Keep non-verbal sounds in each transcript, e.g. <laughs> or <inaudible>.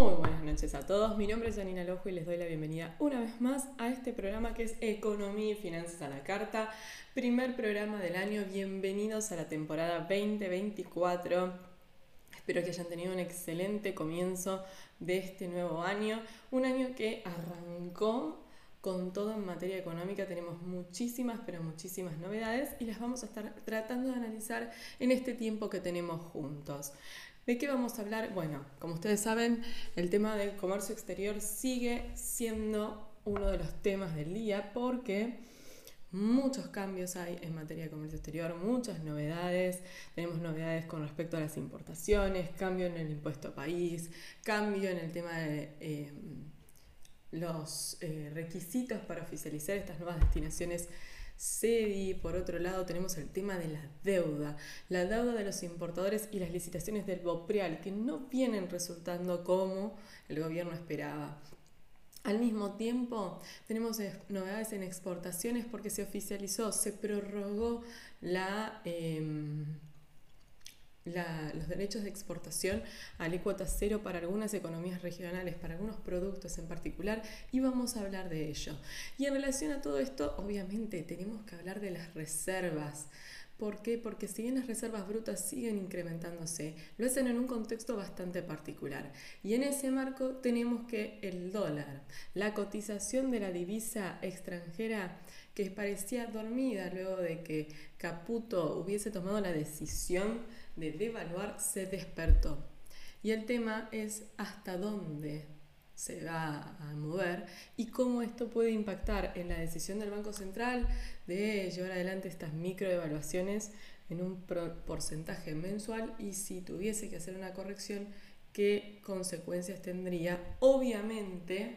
Muy buenas noches a todos, mi nombre es Janina Lojo y les doy la bienvenida una vez más a este programa que es Economía y Finanzas a la Carta, primer programa del año, bienvenidos a la temporada 2024. Espero que hayan tenido un excelente comienzo de este nuevo año, un año que arrancó con todo en materia económica. Tenemos muchísimas, pero muchísimas novedades y las vamos a estar tratando de analizar en este tiempo que tenemos juntos. ¿De qué vamos a hablar? Bueno, como ustedes saben, el tema del comercio exterior sigue siendo uno de los temas del día porque muchos cambios hay en materia de comercio exterior, muchas novedades. Tenemos novedades con respecto a las importaciones, cambio en el impuesto país, cambio en el tema de eh, los eh, requisitos para oficializar estas nuevas destinaciones CEDI, por otro lado tenemos el tema de la deuda, la deuda de los importadores y las licitaciones del BOPREAL, que no vienen resultando como el gobierno esperaba. Al mismo tiempo, tenemos novedades en exportaciones porque se oficializó, se prorrogó la... Em, los derechos de exportación a alícuota cero para algunas economías regionales, para algunos productos en particular, y vamos a hablar de ello. Y en relación a todo esto, obviamente tenemos que hablar de las reservas. ¿Por qué? Porque si bien las reservas brutas siguen incrementándose, lo hacen en un contexto bastante particular. Y en ese marco tenemos que el dólar, la cotización de la divisa extranjera que parecía dormida luego de que Caputo hubiese tomado la decisión de devaluar se despertó. Y el tema es hasta dónde se va a mover y cómo esto puede impactar en la decisión del Banco Central de llevar adelante estas microevaluaciones en un porcentaje mensual y si tuviese que hacer una corrección, qué consecuencias tendría, obviamente,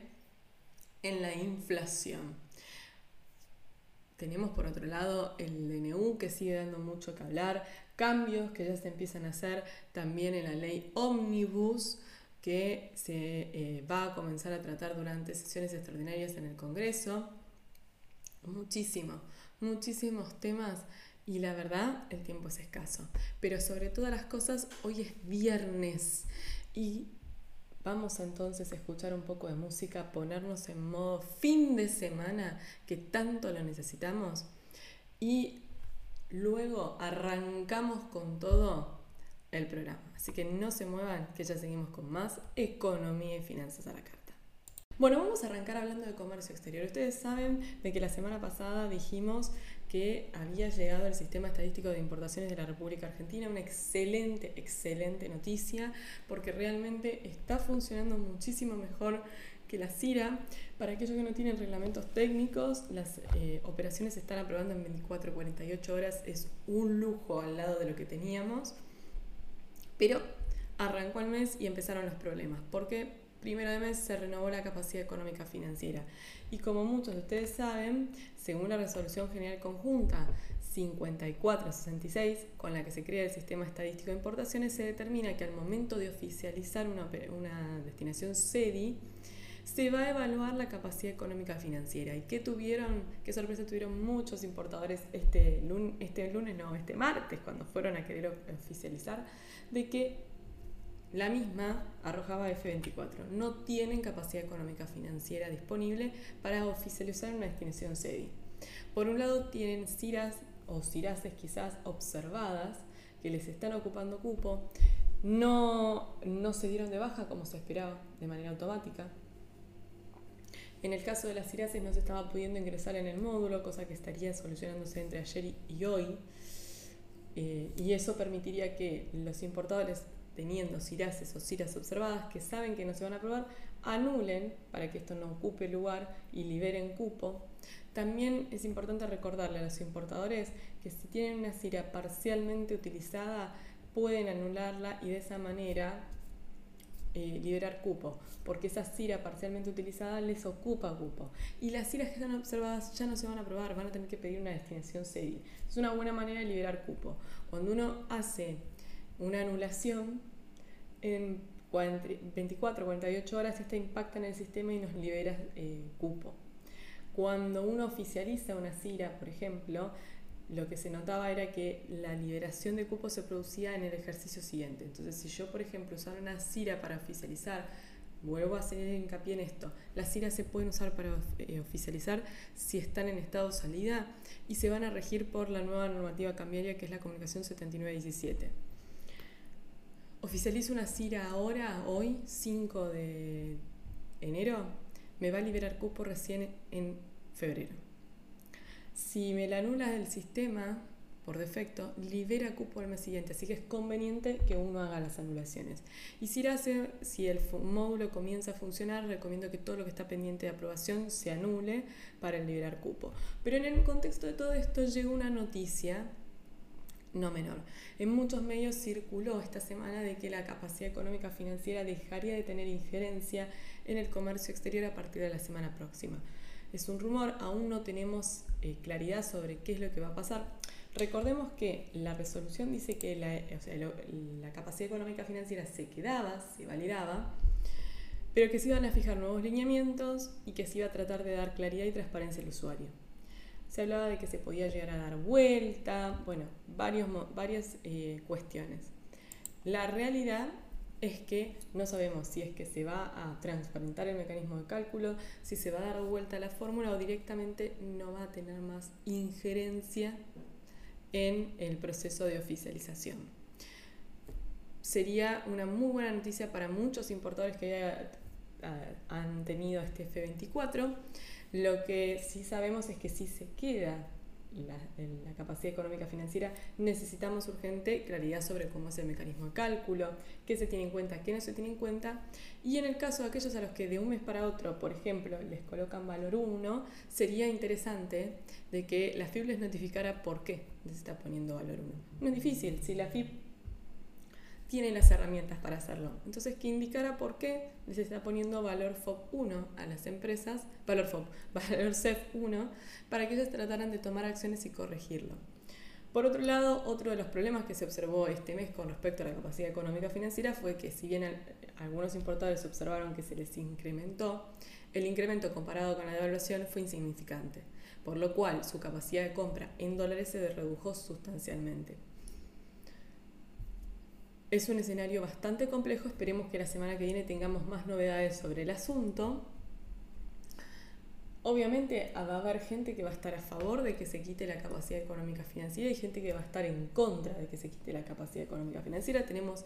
en la inflación. Tenemos por otro lado el DNU que sigue dando mucho que hablar, cambios que ya se empiezan a hacer también en la ley Omnibus que se eh, va a comenzar a tratar durante sesiones extraordinarias en el Congreso. Muchísimo, muchísimos temas y la verdad el tiempo es escaso. Pero sobre todas las cosas, hoy es viernes y vamos entonces a escuchar un poco de música, ponernos en modo fin de semana que tanto lo necesitamos y Luego arrancamos con todo el programa. Así que no se muevan, que ya seguimos con más economía y finanzas a la carta. Bueno, vamos a arrancar hablando de comercio exterior. Ustedes saben de que la semana pasada dijimos que había llegado el sistema estadístico de importaciones de la República Argentina, una excelente, excelente noticia, porque realmente está funcionando muchísimo mejor que la CIRA, para aquellos que no tienen reglamentos técnicos, las eh, operaciones se están aprobando en 24 48 horas, es un lujo al lado de lo que teníamos, pero arrancó el mes y empezaron los problemas, porque primero de mes se renovó la capacidad económica financiera. Y como muchos de ustedes saben, según la resolución general conjunta 5466, con la que se crea el sistema estadístico de importaciones, se determina que al momento de oficializar una, una destinación SEDI, se va a evaluar la capacidad económica financiera. ¿Y qué tuvieron, qué sorpresa tuvieron muchos importadores este lunes, este lunes, no, este martes, cuando fueron a querer oficializar, de que la misma arrojaba F24. No tienen capacidad económica financiera disponible para oficializar una destinación SEDI. Por un lado tienen CIRAS o CIRASES quizás observadas que les están ocupando cupo, no, no se dieron de baja como se esperaba de manera automática, en el caso de las CIRASES no se estaba pudiendo ingresar en el módulo, cosa que estaría solucionándose entre ayer y hoy. Eh, y eso permitiría que los importadores, teniendo CIRASES o CIRAS observadas que saben que no se van a aprobar, anulen para que esto no ocupe lugar y liberen cupo. También es importante recordarle a los importadores que si tienen una CIRA parcialmente utilizada, pueden anularla y de esa manera eh, liberar cupo, porque esa CIRA parcialmente utilizada les ocupa cupo. Y las CIRAs que están observadas ya no se van a aprobar, van a tener que pedir una destinación CEDI. Es una buena manera de liberar cupo. Cuando uno hace una anulación, en 24 48 horas esta impacta en el sistema y nos libera eh, cupo. Cuando uno oficializa una CIRA, por ejemplo, lo que se notaba era que la liberación de cupo se producía en el ejercicio siguiente. Entonces, si yo, por ejemplo, usara una CIRA para oficializar vuelvo a hacer hincapié en esto, las IRA se pueden usar para eh, oficializar si están en estado de salida y se van a regir por la nueva normativa cambiaria que es la comunicación 7917. Oficializo una CIRA ahora, hoy, 5 de enero, me va a liberar cupo recién en febrero. Si me la anula del sistema, por defecto, libera cupo al mes siguiente, así que es conveniente que uno haga las anulaciones. Y si, hace, si el módulo comienza a funcionar, recomiendo que todo lo que está pendiente de aprobación se anule para liberar cupo. Pero en el contexto de todo esto llegó una noticia no menor. En muchos medios circuló esta semana de que la capacidad económica financiera dejaría de tener injerencia en el comercio exterior a partir de la semana próxima. Es un rumor, aún no tenemos eh, claridad sobre qué es lo que va a pasar. Recordemos que la resolución dice que la, capacidad económica financiera se quedaba, se validaba, pero que se iban a fijar nuevos lineamientos y que se iba a tratar de dar claridad y transparencia al usuario. Se hablaba de que se podía llegar a dar vuelta, bueno, varios, varias eh, cuestiones. La realidad es que no sabemos si es que se va a transparentar el mecanismo de cálculo, si se va a dar vuelta a la fórmula o directamente no va a tener más injerencia en el proceso de oficialización. Sería una muy buena noticia para muchos importadores que han tenido este F24. Lo que sí sabemos es que si se queda la, la, capacidad económica financiera, necesitamos urgente claridad sobre cómo es el mecanismo de cálculo, qué se tiene en cuenta, qué no se tiene en cuenta. Y en el caso de aquellos a los que de un mes para otro, por ejemplo, les colocan valor 1, sería interesante de que la FIB les notificara por qué les está poniendo valor 1. No es difícil, si la FIB tiene las herramientas para hacerlo. Entonces, que indicara por qué les está poniendo valor FOB 1 a las empresas, valor FOB, <laughs> valor CEF 1, para que ellos trataran de tomar acciones y corregirlo. Por otro lado, otro de los problemas que se observó este mes con respecto a la capacidad económica financiera fue que si bien algunos importadores observaron que se les incrementó, el incremento comparado con la devaluación fue insignificante, por lo cual su capacidad de compra en dólares se redujo sustancialmente. Es un escenario bastante complejo, esperemos que la semana que viene tengamos más novedades sobre el asunto. Obviamente va a haber gente que va a estar a favor de que se quite la capacidad económica financiera y gente que va a estar en contra de que se quite la capacidad económica financiera. Tenemos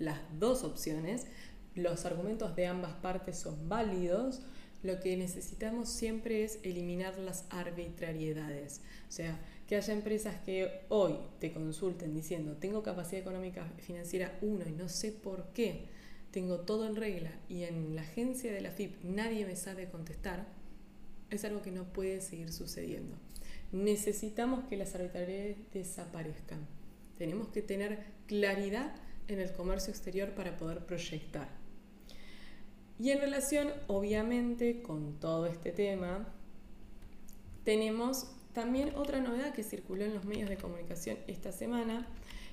las dos opciones. Los argumentos de ambas partes son válidos. Lo que necesitamos siempre es eliminar las arbitrariedades. O sea, que haya empresas que hoy te consulten diciendo, tengo capacidad económica financiera 1 y no sé por qué, tengo todo en regla y en la agencia de la FIP nadie me sabe contestar, es algo que no puede seguir sucediendo. Necesitamos que las arbitrariedades desaparezcan. Tenemos que tener claridad en el comercio exterior para poder proyectar. Y en relación, obviamente, con todo este tema, tenemos también otra novedad que circuló en los medios de comunicación esta semana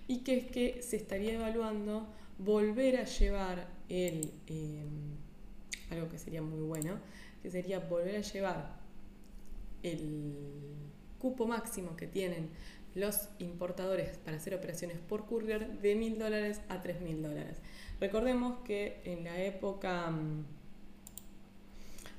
y que es que se estaría evaluando volver a llevar el, em, algo que sería muy bueno, que sería volver a llevar el cupo máximo que tienen los importadores para hacer operaciones por courier de mil dólares a tres mil dólares. Recordemos que en la época mm,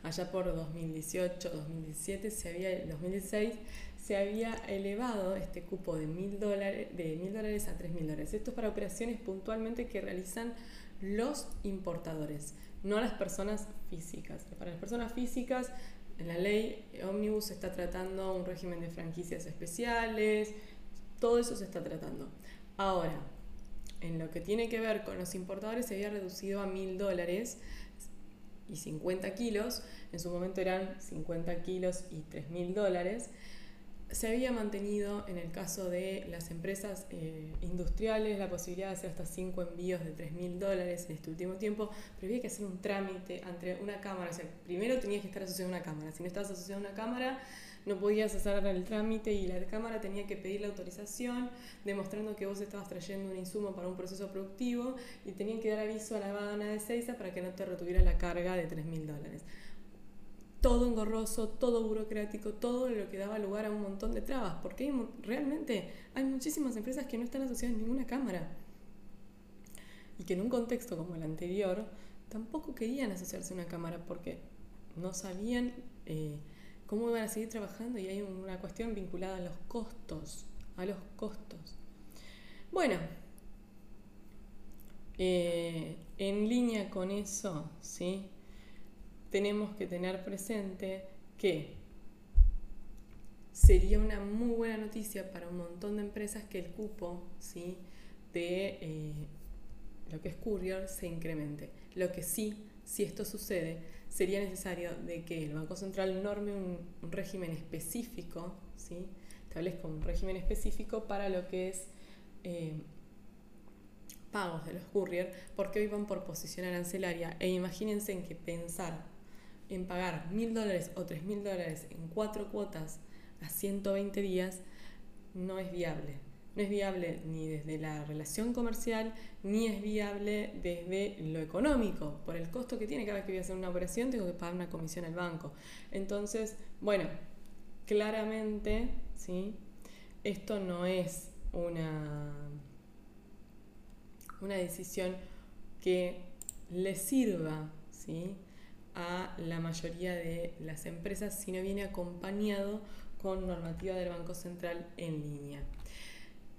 allá por 2018, 2017, se había, 2016, se había elevado este cupo de mil dólares, dólares a tres mil dólares. Esto es para operaciones puntualmente que realizan los importadores, no las personas físicas. Para las personas físicas, la ley Omnibus está tratando un régimen de franquicias especiales, todo eso se está tratando. Ahora, en lo que tiene que ver con los importadores, se había reducido a mil dólares y 50 kilos, en su momento eran 50 kilos y 3 mil dólares, se había mantenido en el caso de las empresas eh, industriales la posibilidad de hacer hasta 5 envíos de 3 mil dólares en este último tiempo, pero había que hacer un trámite ante una cámara. O sea, primero tenías que estar asociado a una cámara. Si no estabas asociado a una cámara, no podías hacer el trámite y la cámara tenía que pedir la autorización demostrando que vos estabas trayendo un insumo para un proceso productivo y tenían que dar aviso a la aduana de Seiza para que no te retuviera la carga de 3 mil dólares. Todo engorroso, todo burocrático, todo lo que daba lugar a un montón de trabas, porque realmente hay muchísimas empresas que no están asociadas a ninguna cámara y que en un contexto como el anterior, tampoco querían asociarse a una cámara porque no sabían eh, cómo iban a seguir trabajando y hay una cuestión vinculada a los costos, a los costos. Bueno, eh, en línea con eso, ¿sí? tenemos que tener presente que sería una muy buena noticia para un montón de empresas que el cupo ¿sí? de eh, lo que es courier se incremente. Lo que sí, si esto sucede, sería necesario de que el Banco Central norme un, régimen específico, ¿sí? establezca un régimen específico para lo que es eh, pagos de los courier, porque hoy van por posición arancelaria. E imagínense en que pensar en pagar mil dólares o tres mil dólares en cuatro cuotas a 120 días no es viable. No es viable ni desde la relación comercial, ni es viable desde lo económico. Por el costo que tiene cada vez que voy a hacer una operación, tengo que pagar una comisión al banco. Entonces, bueno, claramente, ¿sí? esto no es una, una decisión que le sirva ¿sí? a la mayoría de las empresas, sino viene acompañado con normativa del Banco Central en línea.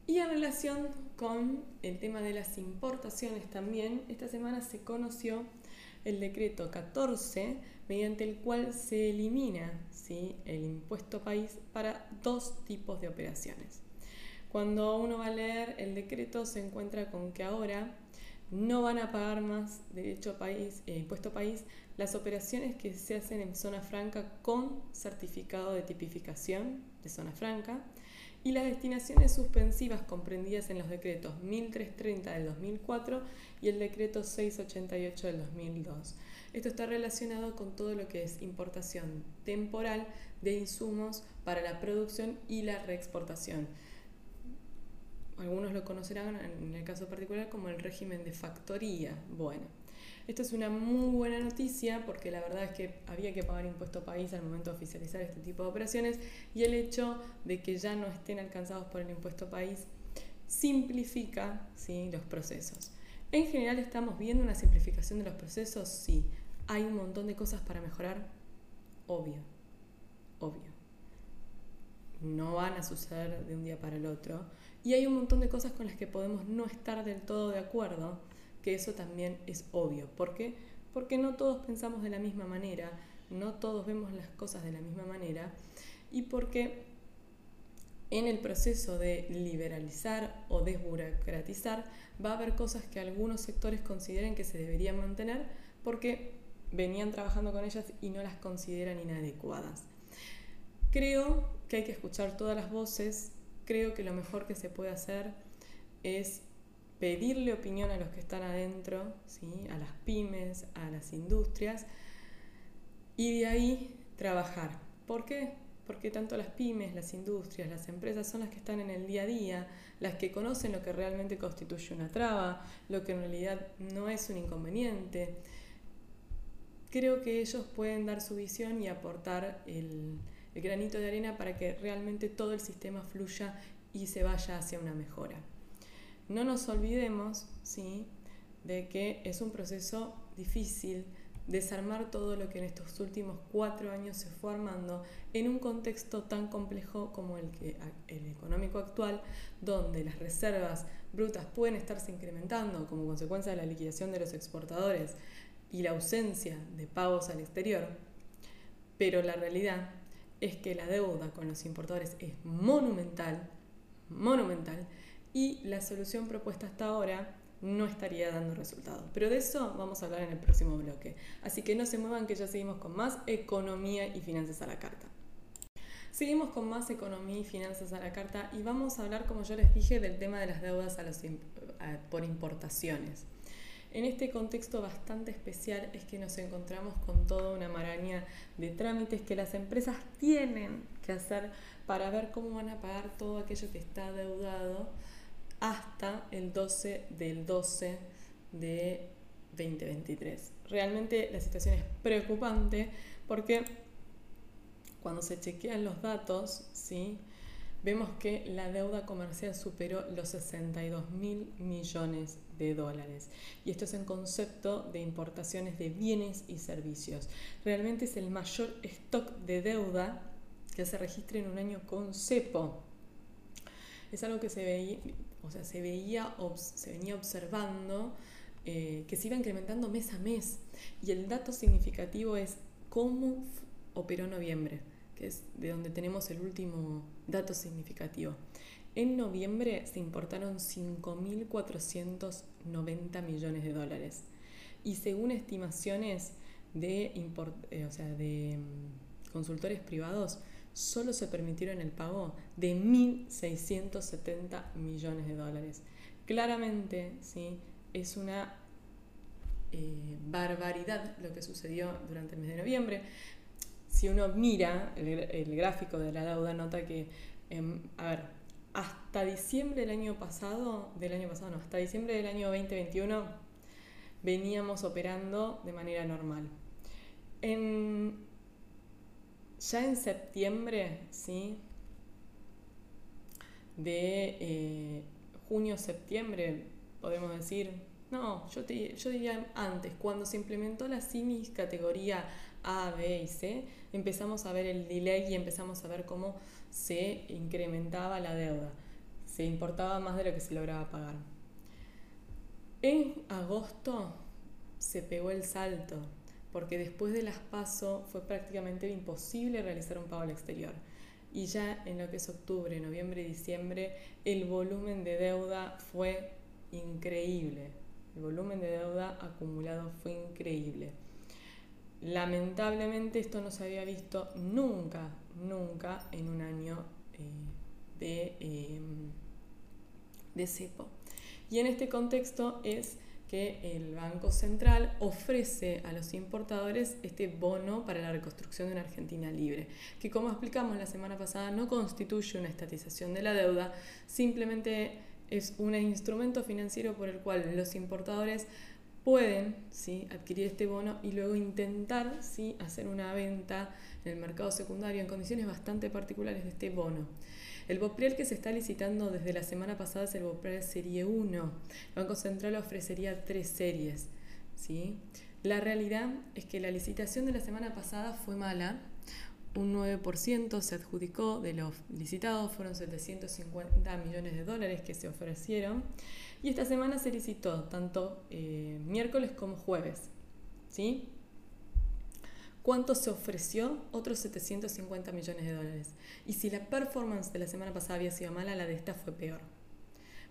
Y en relación con el tema de las importaciones también, esta semana se conoció el decreto 14, mediante el cual se elimina ¿sí? el impuesto país para dos tipos de operaciones. Cuando uno va a leer el decreto se encuentra con que ahora no van a pagar más derecho país, eh, impuesto país las operaciones que se hacen en zona franca con certificado de tipificación de zona franca y las destinaciones suspensivas comprendidas en los decretos 1330 del 2004 y el decreto 688 del 2002. Esto está relacionado con todo lo que es importación temporal de insumos para la producción y la reexportación. Algunos lo conocerán en el caso particular como el régimen de factoría. Bueno, esto es una muy buena noticia porque la verdad es que había que pagar impuesto país al momento de oficializar este tipo de operaciones y el hecho de que ya no estén alcanzados por el impuesto país simplifica ¿sí? los procesos. En general estamos viendo una simplificación de los procesos, sí. Hay un montón de cosas para mejorar, obvio, obvio. No van a suceder de un día para el otro. Y hay un montón de cosas con las que podemos no estar del todo de acuerdo que eso también es obvio. ¿Por qué? Porque no todos pensamos de la misma manera, no todos vemos las cosas de la misma manera y porque en el proceso de liberalizar o desburocratizar va a haber cosas que algunos sectores consideren que se deberían mantener porque venían trabajando con ellas y no las consideran inadecuadas. Creo que hay que escuchar todas las voces, creo que lo mejor que se puede hacer es pedirle opinión a los que están adentro, ¿sí? a las pymes, a las industrias, y de ahí trabajar. ¿Por qué? Porque tanto las pymes, las industrias, las empresas son las que están en el día a día, las que conocen lo que realmente constituye una traba, lo que en realidad no es un inconveniente. Creo que ellos pueden dar su visión y aportar el, el granito de arena para que realmente todo el sistema fluya y se vaya hacia una mejora. No nos olvidemos ¿sí? de que es un proceso difícil desarmar todo lo que en estos últimos cuatro años se fue armando en un contexto tan complejo como el, que, el económico actual, donde las reservas brutas pueden estarse incrementando como consecuencia de la liquidación de los exportadores y la ausencia de pagos al exterior, pero la realidad es que la deuda con los importadores es monumental, monumental, y la solución propuesta hasta ahora no estaría dando resultados. Pero de eso vamos a hablar en el próximo bloque. Así que no se muevan que ya seguimos con más economía y finanzas a la carta. Seguimos con más economía y finanzas a la carta y vamos a hablar, como yo les dije, del tema de las deudas por importaciones. En este contexto bastante especial es que nos encontramos con toda una maraña de trámites que las empresas tienen que hacer para ver cómo van a pagar todo aquello que está adeudado hasta el 12 del 12 de 2023. Realmente la situación es preocupante porque cuando se chequean los datos, ¿sí? vemos que la deuda comercial superó los 62 mil millones de dólares. Y esto es en concepto de importaciones de bienes y servicios. Realmente es el mayor stock de deuda que se registra en un año con cepo. Es algo que se veía, o sea, se veía, se venía observando eh, que se iba incrementando mes a mes. Y el dato significativo es cómo operó noviembre, que es de donde tenemos el último dato significativo. En noviembre se importaron 5.490 millones de dólares. Y según estimaciones de, eh, o sea, de mm, consultores privados, solo se permitieron el pago de 1.670 millones de dólares. Claramente, ¿sí? es una eh, barbaridad lo que sucedió durante el mes de noviembre. Si uno mira el, gráfico de la deuda, nota que, em, a ver, hasta diciembre del año pasado, del año pasado no, hasta diciembre del año 2021 veníamos operando de manera normal. Ya en septiembre, ¿sí? De eh, junio-septiembre, podemos decir, no, yo, yo diría antes, cuando se implementó la CIMIS categoría A, B y C, empezamos a ver el delay y empezamos a ver cómo se incrementaba la deuda. Se importaba más de lo que se lograba pagar. En agosto se pegó el salto, porque después de las PASO fue prácticamente imposible realizar un pago al exterior. Y ya en lo que es octubre, noviembre y diciembre, el volumen de deuda fue increíble. El volumen de deuda acumulado fue increíble. Lamentablemente esto no se había visto nunca, nunca en un año eh, de, em, de cepo. Y en este contexto es que el Banco Central ofrece a los importadores este bono para la reconstrucción de una Argentina libre, que como explicamos la semana pasada no constituye una estatización de la deuda, simplemente es un instrumento financiero por el cual los importadores pueden ¿sí? adquirir este bono y luego intentar ¿sí? hacer una venta en el mercado secundario en condiciones bastante particulares de este bono. El BOPREL que se está licitando desde la semana pasada es el BOPREL Serie 1. El Banco Central ofrecería tres series. ¿sí? La realidad es que la licitación de la semana pasada fue mala un 9% se adjudicó de los licitados, fueron 750 millones de dólares que se ofrecieron. Y esta semana se licitó tanto eh, miércoles como jueves. ¿sí? ¿Cuánto se ofreció? Otros 750 millones de dólares. Y si la performance de la semana pasada había sido mala, la de esta fue peor.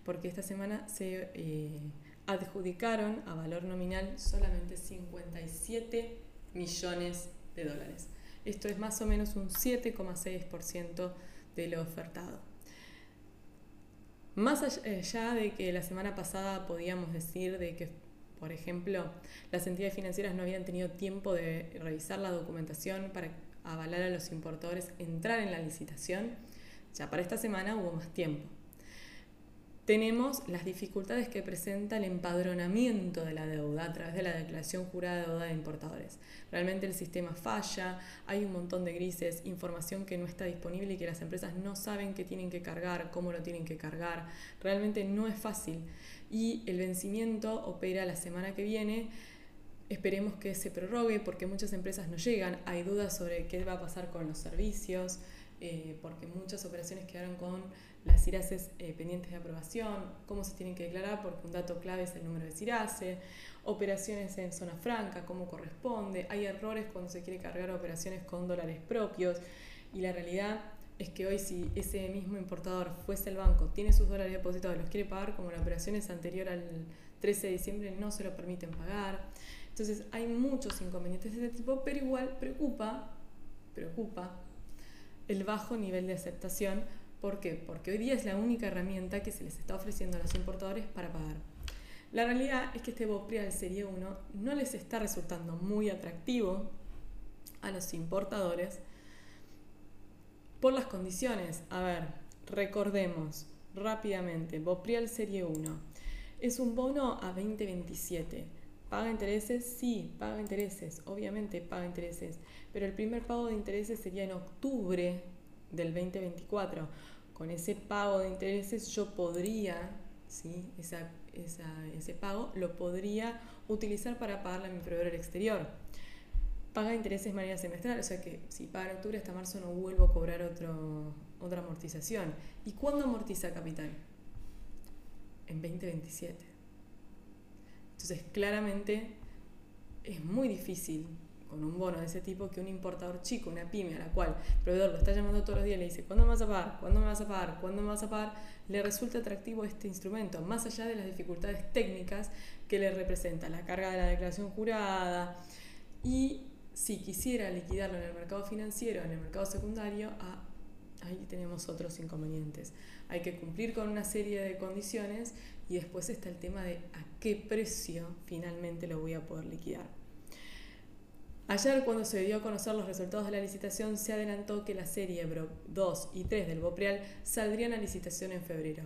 Porque esta semana se eh, adjudicaron a valor nominal solamente 57 millones de dólares. Esto es más o menos un 7,6% de lo ofertado. Más allá de que la semana pasada podíamos decir de que, por ejemplo, las entidades financieras no habían tenido tiempo de revisar la documentación para avalar a los importadores entrar en la licitación, ya para esta semana hubo más tiempo tenemos las dificultades que presenta el empadronamiento de la deuda a través de la declaración jurada de deuda de importadores. Realmente el sistema falla, hay un montón de grises, información que no está disponible y que las empresas no saben qué tienen que cargar, cómo lo tienen que cargar. Realmente no es fácil. Y el vencimiento opera la semana que viene. Esperemos que se prorrogue porque muchas empresas no llegan. Hay dudas sobre qué va a pasar con los servicios, eh, porque muchas operaciones quedaron con las CIRASES eh, pendientes de aprobación, cómo se tienen que declarar, porque un dato clave es el número de CIRASE, operaciones en zona franca, cómo corresponde, hay errores cuando se quiere cargar operaciones con dólares propios, y la realidad es que hoy si ese mismo importador fuese el banco, tiene sus dólares depositados, los quiere pagar como la operación es anterior al 13 de diciembre, no se lo permiten pagar. Entonces hay muchos inconvenientes de este tipo, pero igual preocupa, preocupa el bajo nivel de aceptación ¿Por qué? Porque hoy día es la única herramienta que se les está ofreciendo a los importadores para pagar. La realidad es que este BOPRIAL Serie 1 no les está resultando muy atractivo a los importadores por las condiciones. A ver, recordemos rápidamente, BOPRIAL Serie 1 es un bono a 2027. ¿Paga intereses? Sí, paga intereses, obviamente paga intereses, pero el primer pago de intereses sería en octubre del 2024 con ese pago de intereses yo podría, ¿sí? ese pago lo podría utilizar para pagarle a mi proveedor exterior. Paga intereses de manera semestral, o sea que si paga en octubre hasta marzo no vuelvo a cobrar otro, otra amortización. ¿Y cuándo amortiza capital? En 2027. Entonces, claramente es muy difícil con un bono de ese tipo que un importador chico, una pyme a la cual el proveedor lo está llamando todos los días y le dice, ¿cuándo me vas a pagar? ¿Cuándo me vas a pagar? ¿Cuándo me vas a pagar? Le resulta atractivo este instrumento, más allá de las dificultades técnicas que le representa la carga de la declaración jurada y si quisiera liquidarlo en el mercado financiero, en el mercado secundario, ah, ahí tenemos otros inconvenientes. Hay que cumplir con una serie de condiciones y después está el tema de a qué precio finalmente lo voy a poder liquidar. Ayer, cuando se dio a conocer los resultados de la licitación, se adelantó que la serie 2 y 3 del Bopreal saldrían a licitación en febrero.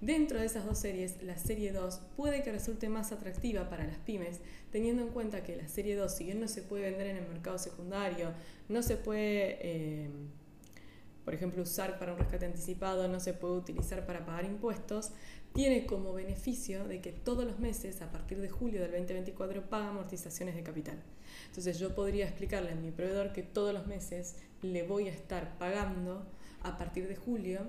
Dentro de esas dos series, la serie 2 puede que resulte más atractiva para las pymes, teniendo en cuenta que la serie 2, si bien no se puede vender en el mercado secundario, no se puede, eh, por ejemplo, usar para un rescate anticipado, no se puede utilizar para pagar impuestos, tiene como beneficio de que todos los meses, a partir de julio del 2024, paga amortizaciones de capital. Entonces yo podría explicarle a mi proveedor que todos los meses le voy a estar pagando a partir de julio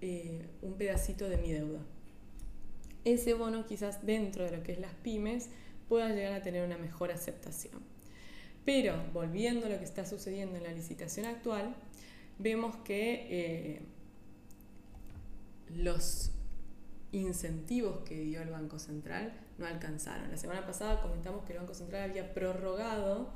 eh, un pedacito de mi deuda. Ese bono quizás dentro de lo que es las pymes pueda llegar a tener una mejor aceptación. Pero volviendo a lo que está sucediendo en la licitación actual, vemos que eh, los incentivos que dio el Banco Central no alcanzaron. La semana pasada comentamos que el Banco Central había prorrogado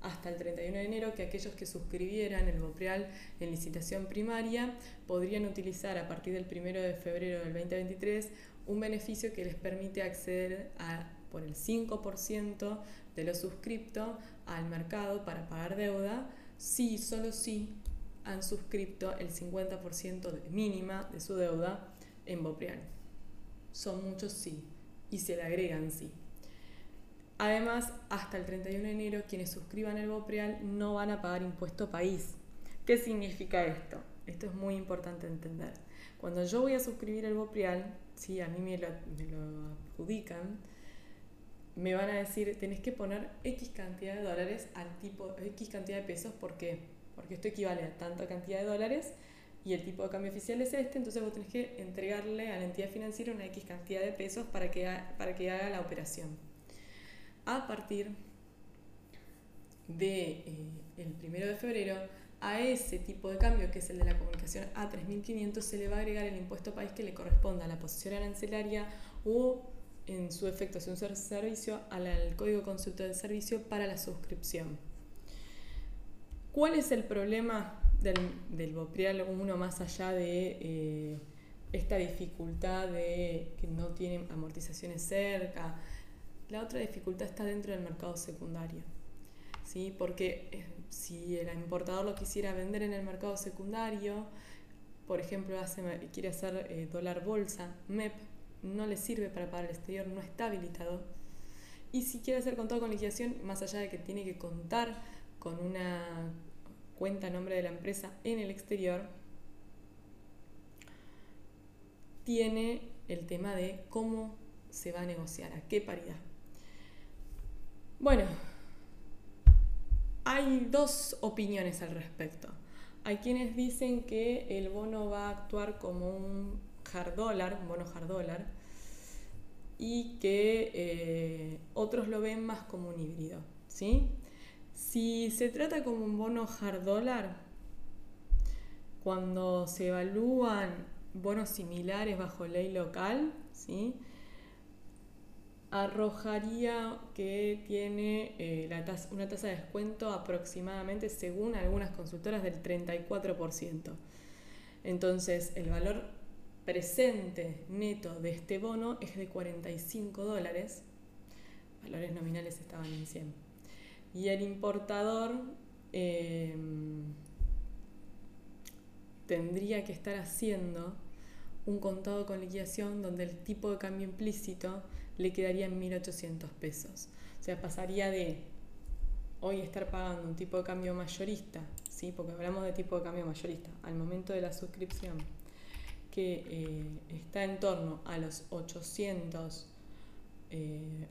hasta el 31 de enero que aquellos que suscribieran el BOPREAL en licitación primaria podrían utilizar a partir del 1 de febrero del 2023 un beneficio que les permite acceder a, por el 5% de los suscriptos al mercado para pagar deuda si, solo si han suscrito el 50% mínima de su deuda en BOPREAL. Son muchos sí y se le agregan sí. Además, hasta el 31 de enero, quienes suscriban el BOPREAL no van a pagar impuesto país. ¿Qué significa esto? Esto es muy importante entender. Cuando yo voy a suscribir el BOPREAL, si a mí me lo, adjudican, me van a decir, tenés que poner X cantidad de dólares al tipo, X cantidad de pesos, ¿por qué? Porque esto equivale a tanta cantidad de dólares y el tipo de cambio oficial es este, entonces vos tenés que entregarle a la entidad financiera una X cantidad de pesos para que, para que haga la operación. A partir de eh, primero de febrero, a ese tipo de cambio, que es el de la comunicación A3500, se le va a agregar el impuesto país que le corresponda a la posición arancelaria o, en su efecto, si un servicio, al código de consulta del servicio para la suscripción. ¿Cuál es el problema del, del Boprial uno más allá de eh, esta dificultad de que no tienen amortizaciones cerca? La otra dificultad está dentro del mercado secundario. ¿sí? Porque eh, si el importador lo quisiera vender en el mercado secundario, por ejemplo, quiere hacer eh, dólar bolsa, MEP, no le sirve para pagar el exterior, no está habilitado. Y si quiere hacer contado con liquidación, más allá de que tiene que contar con una cuenta nombre de la empresa en el exterior, tiene el tema de cómo se va a negociar, a qué paridad. Bueno, hay dos opiniones al respecto. Hay quienes dicen que el bono va a actuar como un hard dólar, un bono hard dólar, y que eh, otros lo ven más como un híbrido. ¿sí? Si se trata como un bono hard dólar, cuando se evalúan bonos similares bajo ley local, ¿sí? arrojaría que tiene eh, una tasa de descuento aproximadamente, según algunas consultoras, del 34%. Entonces, el valor presente neto de este bono es de 45 dólares. Valores nominales estaban en 100. Y el importador eh, tendría que estar haciendo un contado con liquidación donde el tipo de cambio implícito le quedaría en 1.800 pesos. O sea, pasaría de hoy estar pagando un tipo de cambio mayorista, ¿sí? porque hablamos de tipo de cambio mayorista, al momento de la suscripción, que eh, está en torno a los 811 eh,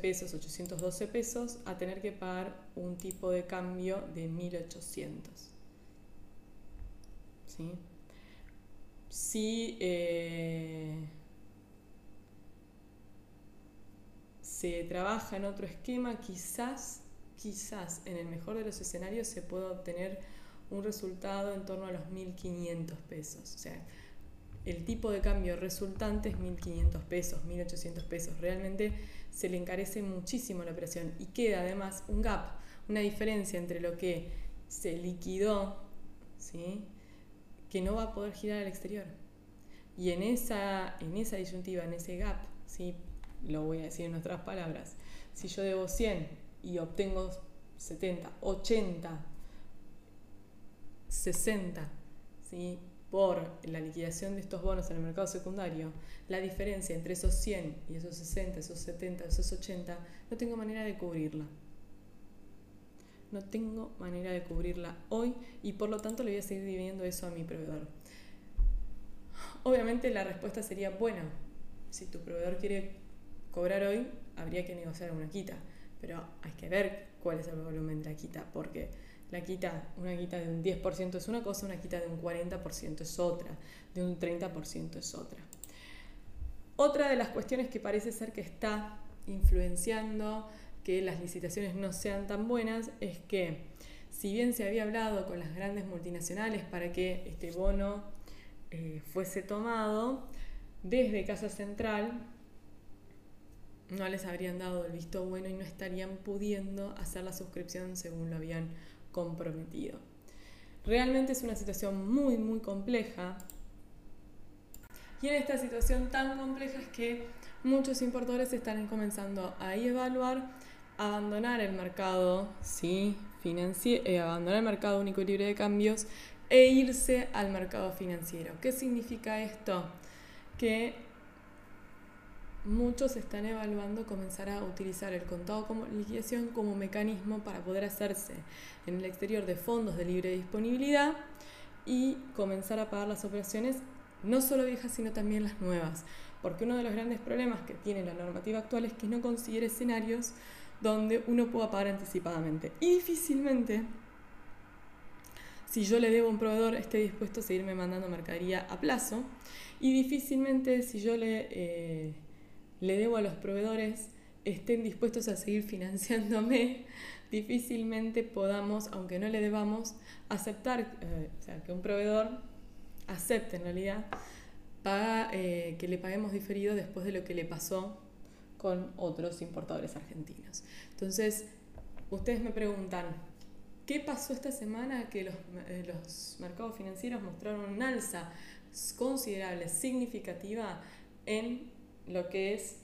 pesos, 812 pesos, a tener que pagar un tipo de cambio de 1800. ¿Sí? Si eh, se trabaja en otro esquema, quizás quizás en el mejor de los escenarios se pueda obtener un resultado en torno a los 1.500 pesos. O sea, el tipo de cambio resultante es 1.500 pesos, 1.800 pesos. Realmente se le encarece muchísimo la operación y queda además un gap, una diferencia entre lo que se liquidó, ¿sí? que no va a poder girar al exterior. Y en esa, en esa disyuntiva, en ese gap, ¿sí? lo voy a decir en otras palabras, si yo debo 100 y obtengo 70, 80, 60, ¿sí? Por la liquidación de estos bonos en el mercado secundario, la diferencia entre esos 100 y esos 60, esos 70, esos 80, no tengo manera de cubrirla. No tengo manera de cubrirla hoy y por lo tanto le voy a seguir dividiendo eso a mi proveedor. Obviamente la respuesta sería, bueno, si tu proveedor quiere cobrar hoy, habría que negociar una quita pero hay que ver cuál es el volumen de la quita, porque la quita, una quita de un 10% es una cosa, una quita de un 40% es otra, de un 30% es otra. Otra de las cuestiones que parece ser que está influenciando que las licitaciones no sean tan buenas es que si bien se había hablado con las grandes multinacionales para que este bono eh, fuese tomado, desde Casa Central no les habrían dado el visto bueno y no estarían pudiendo hacer la suscripción según lo habían comprometido. Realmente es una situación muy, muy compleja. Y en esta situación tan compleja es que muchos importadores están comenzando a evaluar abandonar el mercado, ¿sí? Financiero, eh, abandonar el mercado único y libre de cambios e irse al mercado financiero. ¿Qué significa esto? Que muchos están evaluando comenzar a utilizar el contado como liquidación como mecanismo para poder hacerse en el exterior de fondos de libre disponibilidad y comenzar a pagar las operaciones no solo viejas sino también las nuevas. Porque uno de los grandes problemas que tiene la normativa actual es que no considera escenarios donde uno pueda pagar anticipadamente. Y difícilmente si yo le debo a un proveedor esté dispuesto a seguirme mandando mercadería a plazo. Y difícilmente si yo le eh, le debo a los proveedores estén dispuestos a seguir financiándome, <laughs> difícilmente podamos, aunque no le debamos, aceptar, eh, o sea, que un proveedor acepte en realidad paga, eh, que le paguemos diferido después de lo que le pasó con otros importadores argentinos. Entonces, ustedes me preguntan, ¿qué pasó esta semana que los, eh, los mercados financieros mostraron una alza considerable, significativa en lo que es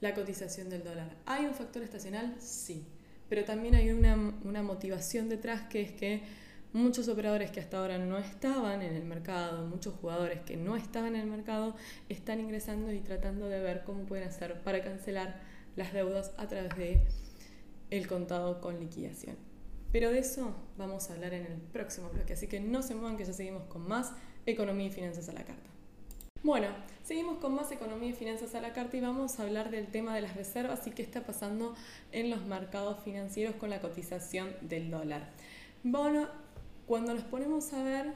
la cotización del dólar. ¿Hay un factor estacional? Sí, pero también hay una, motivación detrás que es que muchos operadores que hasta ahora no estaban en el mercado, muchos jugadores que no estaban en el mercado, están ingresando y tratando de ver cómo pueden hacer para cancelar las deudas a través de el contado con liquidación. Pero de eso vamos a hablar en el próximo bloque, así que no se muevan que ya seguimos con más economía y finanzas a la carta. Bueno, seguimos con más economía y finanzas a la carta y vamos a hablar del tema de las reservas y qué está pasando en los mercados financieros con la cotización del dólar. Bueno, cuando nos ponemos a ver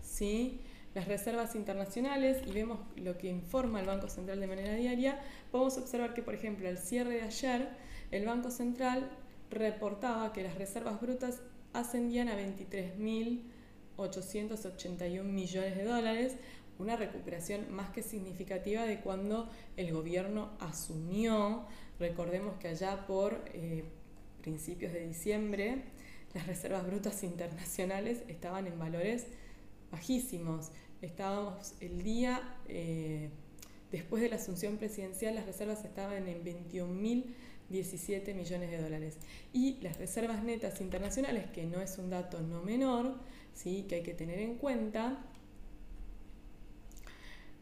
¿sí? las reservas internacionales y vemos lo que informa el Banco Central de manera diaria, podemos observar que, por ejemplo, al cierre de ayer, el Banco Central reportaba que las reservas brutas ascendían a 23.881 millones de dólares, una recuperación más que significativa de cuando el gobierno asumió, recordemos que allá por eh, principios de diciembre, las reservas brutas internacionales estaban en valores bajísimos. Estábamos el día eh, después de la asunción presidencial, las reservas estaban en 21.017 millones de dólares. Y las reservas netas internacionales, que no es un dato no menor, ¿sí? que hay que tener en cuenta,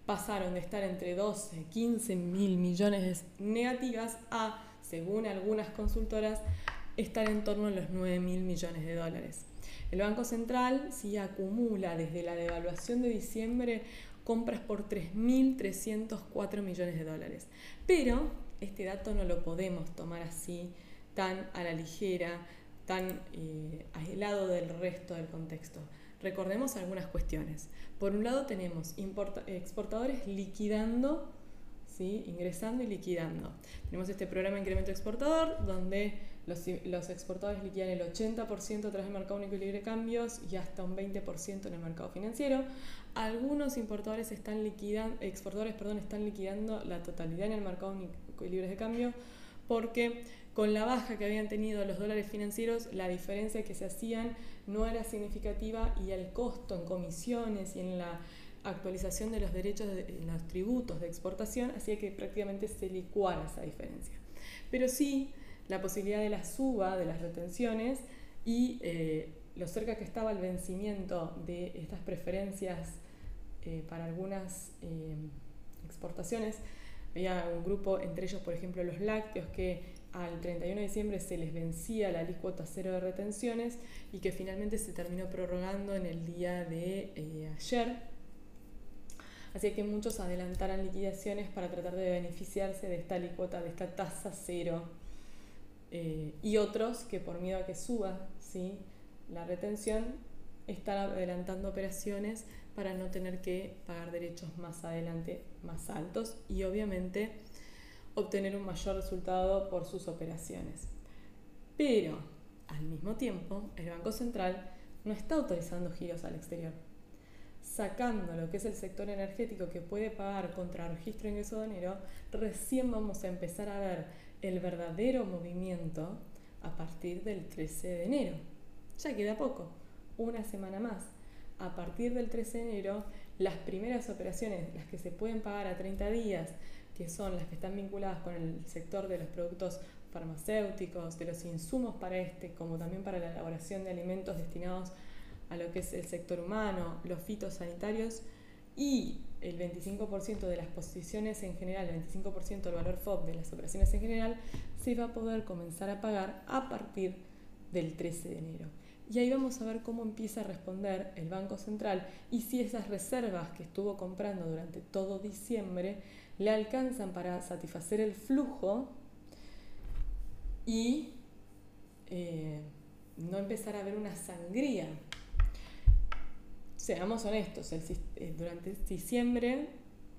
pasaron de estar entre 12 15 mil millones negativas a, según algunas consultoras, estar en torno a los 9 mil millones de dólares. El Banco Central sí acumula desde la devaluación de diciembre compras por 3.304 millones de dólares. Pero este dato no lo podemos tomar así, tan a la ligera, tan eh, aislado del resto del contexto. Recordemos algunas cuestiones. Por un lado tenemos exportadores liquidando, ¿sí? ingresando y liquidando. Tenemos este programa incremento exportador donde los, los exportadores liquidan el 80% a través del mercado único y libre de cambios y hasta un 20% en el mercado financiero. Algunos importadores están liquidando, exportadores perdón, están liquidando la totalidad en el mercado único y libre de cambio porque con la baja que habían tenido los dólares financieros, la diferencia que se hacían no era significativa y el costo en comisiones y en la actualización de los derechos, de, los tributos de exportación, hacía que prácticamente se licuara esa diferencia. Pero sí, la posibilidad de la suba de las retenciones y eh, lo cerca que estaba el vencimiento de estas preferencias eh, para algunas eh, exportaciones, había un grupo, entre ellos, por ejemplo, los lácteos, que al 31 de diciembre se les vencía la alícuota cero de retenciones y que finalmente se terminó prorrogando en el día de eh, ayer. Así que muchos adelantaran liquidaciones para tratar de beneficiarse de esta alícuota, de esta tasa cero. Eh, y otros que por miedo a que suba ¿sí? la retención están adelantando operaciones para no tener que pagar derechos más adelante más altos y obviamente obtener un mayor resultado por sus operaciones. Pero, al mismo tiempo, el Banco Central no está autorizando giros al exterior. Sacando lo que es el sector energético que puede pagar contra registro de ingreso de enero, recién vamos a empezar a ver el verdadero movimiento a partir del 13 de enero. Ya queda poco, una semana más. A partir del 13 de enero, las primeras operaciones, las que se pueden pagar a 30 días, que son las que están vinculadas con el sector de los productos farmacéuticos, de los insumos para este, como también para la elaboración de alimentos destinados a lo que es el sector humano, los fitosanitarios y el 25% de las posiciones en general, el 25% del valor FOB de las operaciones en general, se va a poder comenzar a pagar a partir del 13 de enero. Y ahí vamos a ver cómo empieza a responder el Banco Central y si esas reservas que estuvo comprando durante todo diciembre le alcanzan para satisfacer el flujo y eh, no empezar a ver una sangría. Seamos honestos, eh, durante diciembre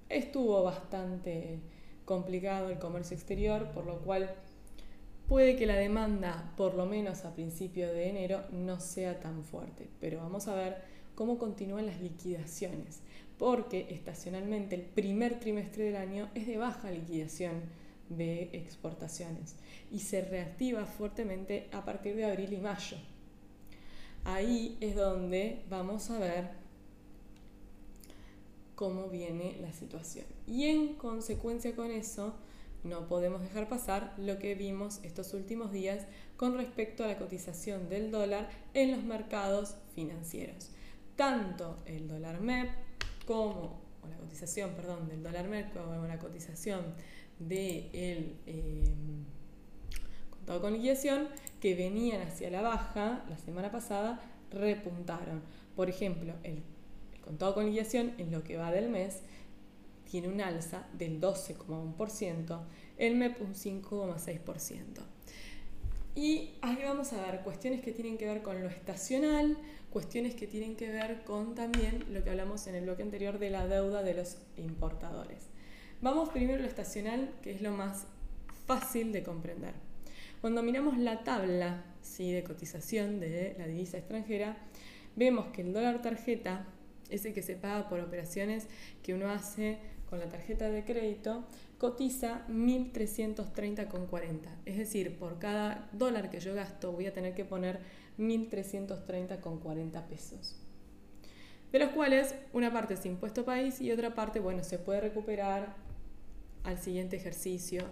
estuvo bastante complicado el comercio exterior, por lo cual puede que la demanda, por lo menos a principio de enero, no sea tan fuerte. Pero vamos a ver cómo continúan las liquidaciones porque estacionalmente el primer trimestre del año es de baja liquidación de exportaciones y se reactiva fuertemente a partir de abril y mayo. Ahí es donde vamos a ver cómo viene la situación. Y en consecuencia con eso, no podemos dejar pasar lo que vimos estos últimos días con respecto a la cotización del dólar en los mercados financieros. Tanto el dólar MEP como, o la cotización, perdón, del dólar mercado como la cotización del de eh, contado con liquidación, que venían hacia la baja la semana pasada, repuntaron. Por ejemplo, el, el contado con liquidación en lo que va del mes tiene un alza del 12,1%, el MEP un 5,6%. Y ahí vamos a ver cuestiones que tienen que ver con lo estacional, cuestiones que tienen que ver con también lo que hablamos en el bloque anterior de la deuda de los importadores. Vamos primero a lo estacional, que es lo más fácil de comprender. Cuando miramos la tabla ¿sí? de cotización de la divisa extranjera, vemos que el dólar tarjeta, ese que se paga por operaciones que uno hace con la tarjeta de crédito, cotiza 1.330,40. Es decir, por cada dólar que yo gasto voy a tener que poner 1.330,40 pesos. De los cuales una parte es impuesto país y otra parte, bueno, se puede recuperar al siguiente ejercicio,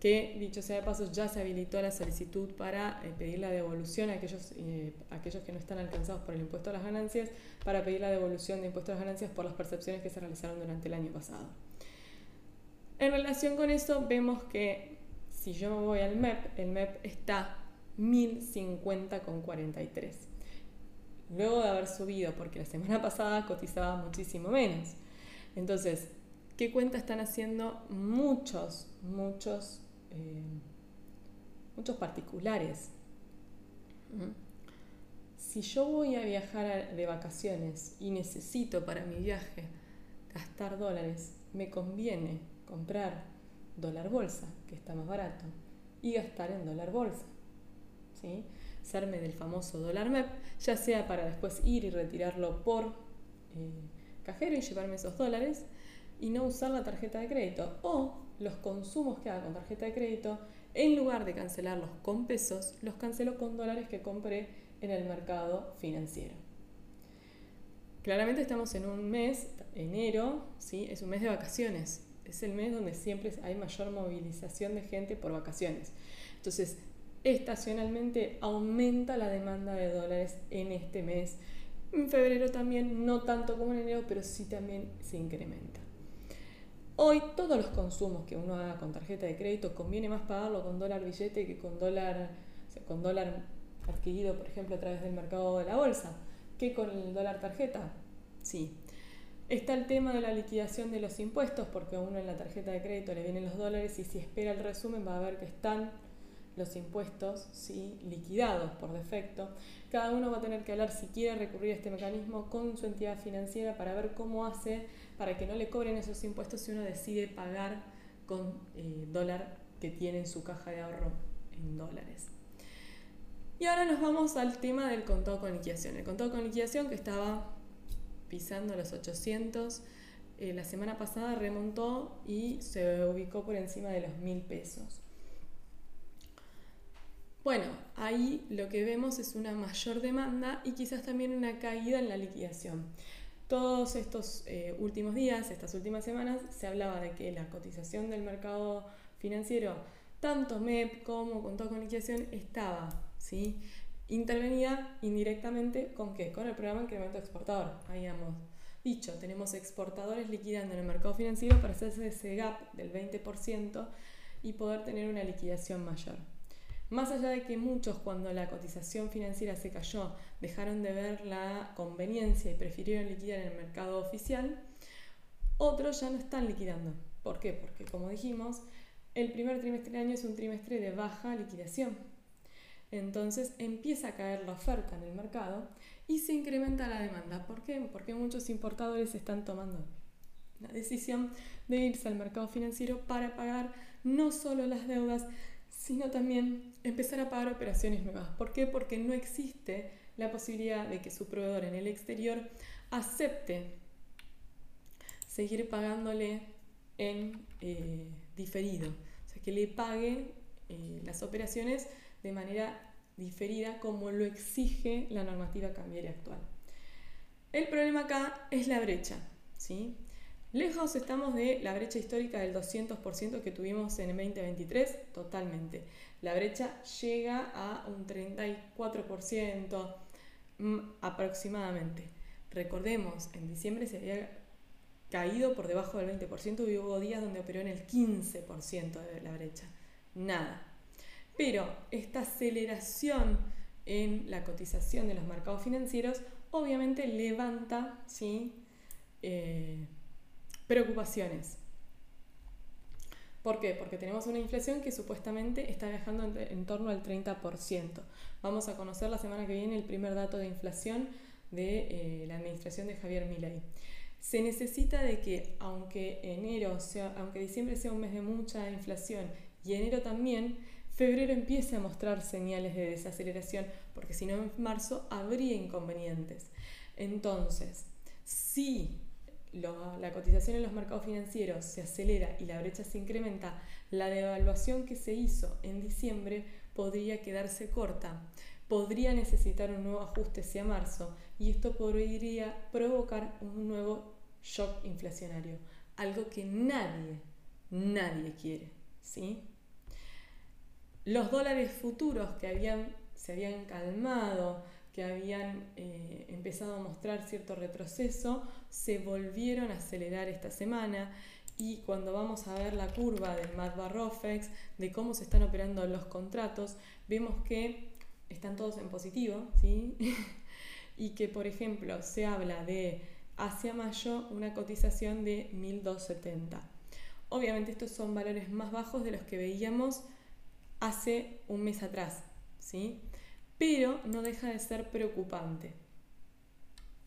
que dicho sea de paso ya se habilitó la solicitud para eh, pedir la devolución a aquellos, eh, aquellos que no están alcanzados por el impuesto a las ganancias, para pedir la devolución de impuestos a las ganancias por las percepciones que se realizaron durante el año pasado. En relación con eso, vemos que si yo me voy al MEP, el MEP está 1050,43. Luego de haber subido, porque la semana <laughs> pasada cotizaba muchísimo menos. Entonces, ¿qué cuenta están haciendo muchos, muchos, eh, muchos particulares? Si yo voy a viajar de vacaciones y necesito para mi viaje gastar dólares, me conviene comprar dólar bolsa, que está más barato, y gastar en dólar bolsa. ¿Sí? Serme del famoso dólar MEP, ya sea para después ir y retirarlo por eh, cajero y llevarme esos dólares y no usar la tarjeta de crédito. O los consumos que haga con tarjeta de crédito, en lugar de cancelarlos con pesos, los cancelo con dólares que compré en el mercado financiero. Claramente estamos en un mes, enero, ¿sí? es un mes de vacaciones es el mes donde siempre hay mayor movilización de gente por vacaciones. Entonces, estacionalmente aumenta la demanda de dólares en este mes. En febrero también, no tanto como en enero, pero sí también se incrementa. Hoy todos los consumos que uno haga con tarjeta de crédito conviene más pagarlo con dólar billete que con dólar, con dólar adquirido, por ejemplo, a través del mercado de la bolsa, que con el dólar tarjeta. Sí, Está el tema de la liquidación de los impuestos, porque a uno en la tarjeta de crédito le vienen los dólares y si espera el resumen va a ver que están los impuestos ¿sí? liquidados por defecto. Cada uno va a tener que hablar si quiere recurrir a este mecanismo con su entidad financiera para ver cómo hace para que no le cobren esos impuestos si uno decide pagar con eh, dólar que tiene en su caja de ahorro en dólares. Y ahora nos vamos al tema del contado con liquidación. El contado con liquidación que estaba pisando los 800. Eh, la semana pasada remontó y se ubicó por encima de los 1000 pesos. Bueno, ahí lo que vemos es una mayor demanda y quizás también una caída en la liquidación. Todos estos eh, últimos días, estas últimas semanas, se hablaba de que la cotización del mercado financiero, tanto MEP como con con liquidación, estaba ¿sí? intervenida indirectamente con qué? Con el programa incremento exportador. Habíamos dicho, tenemos exportadores liquidando en el mercado financiero para hacerse ese gap del 20% y poder tener una liquidación mayor. Más allá de que muchos cuando la cotización financiera se cayó dejaron de ver la conveniencia y prefirieron liquidar en el mercado oficial, otros ya no están liquidando. ¿Por qué? Porque como dijimos, el primer trimestre del año es un trimestre de baja liquidación entonces empieza a caer la oferta en el mercado y se incrementa la demanda. ¿Por qué? Porque muchos importadores están tomando la decisión de irse al mercado financiero para pagar no solo las deudas, sino también empezar a pagar operaciones nuevas. ¿Por qué? Porque no existe la posibilidad de que su proveedor en el exterior acepte seguir pagándole en eh, diferido, o sea, que le pague eh, las operaciones de manera diferida como lo exige la normativa cambiaria actual. El problema acá es la brecha. ¿sí? Lejos estamos de la brecha histórica del 200% que tuvimos en el 2023, totalmente. La brecha llega a un 34% mm, aproximadamente. Recordemos, en diciembre se había caído por debajo del 20% y hubo días donde operó en el 15% de la brecha. Nada, pero esta aceleración en la cotización de los mercados financieros obviamente levanta ¿sí? Eh, preocupaciones. ¿Por qué? Porque tenemos una inflación que supuestamente está viajando en, torno al 30%. Vamos a conocer la semana que viene el primer dato de inflación de eh, la administración de Javier Milei. Se necesita de que, aunque enero sea, aunque diciembre sea un mes de mucha inflación y enero también, febrero empiece a mostrar señales de desaceleración, porque si no en marzo habría inconvenientes. Entonces, si la cotización en los mercados financieros se acelera y la brecha se incrementa, la devaluación que se hizo en diciembre podría quedarse corta, podría necesitar un nuevo ajuste hacia marzo y esto podría provocar un nuevo shock inflacionario, algo que nadie, nadie quiere, ¿sí? Los dólares futuros que habían, se habían calmado, que habían eh, empezado a mostrar cierto retroceso, se volvieron a acelerar esta semana y cuando vamos a ver la curva del MAD Barrofex, de cómo se están operando los contratos, vemos que están todos en positivo, ¿sí? <laughs> y que por ejemplo se habla de hacia mayo una cotización de 1270. Obviamente estos son valores más bajos de los que veíamos hace un mes atrás, ¿sí? Pero no deja de ser preocupante.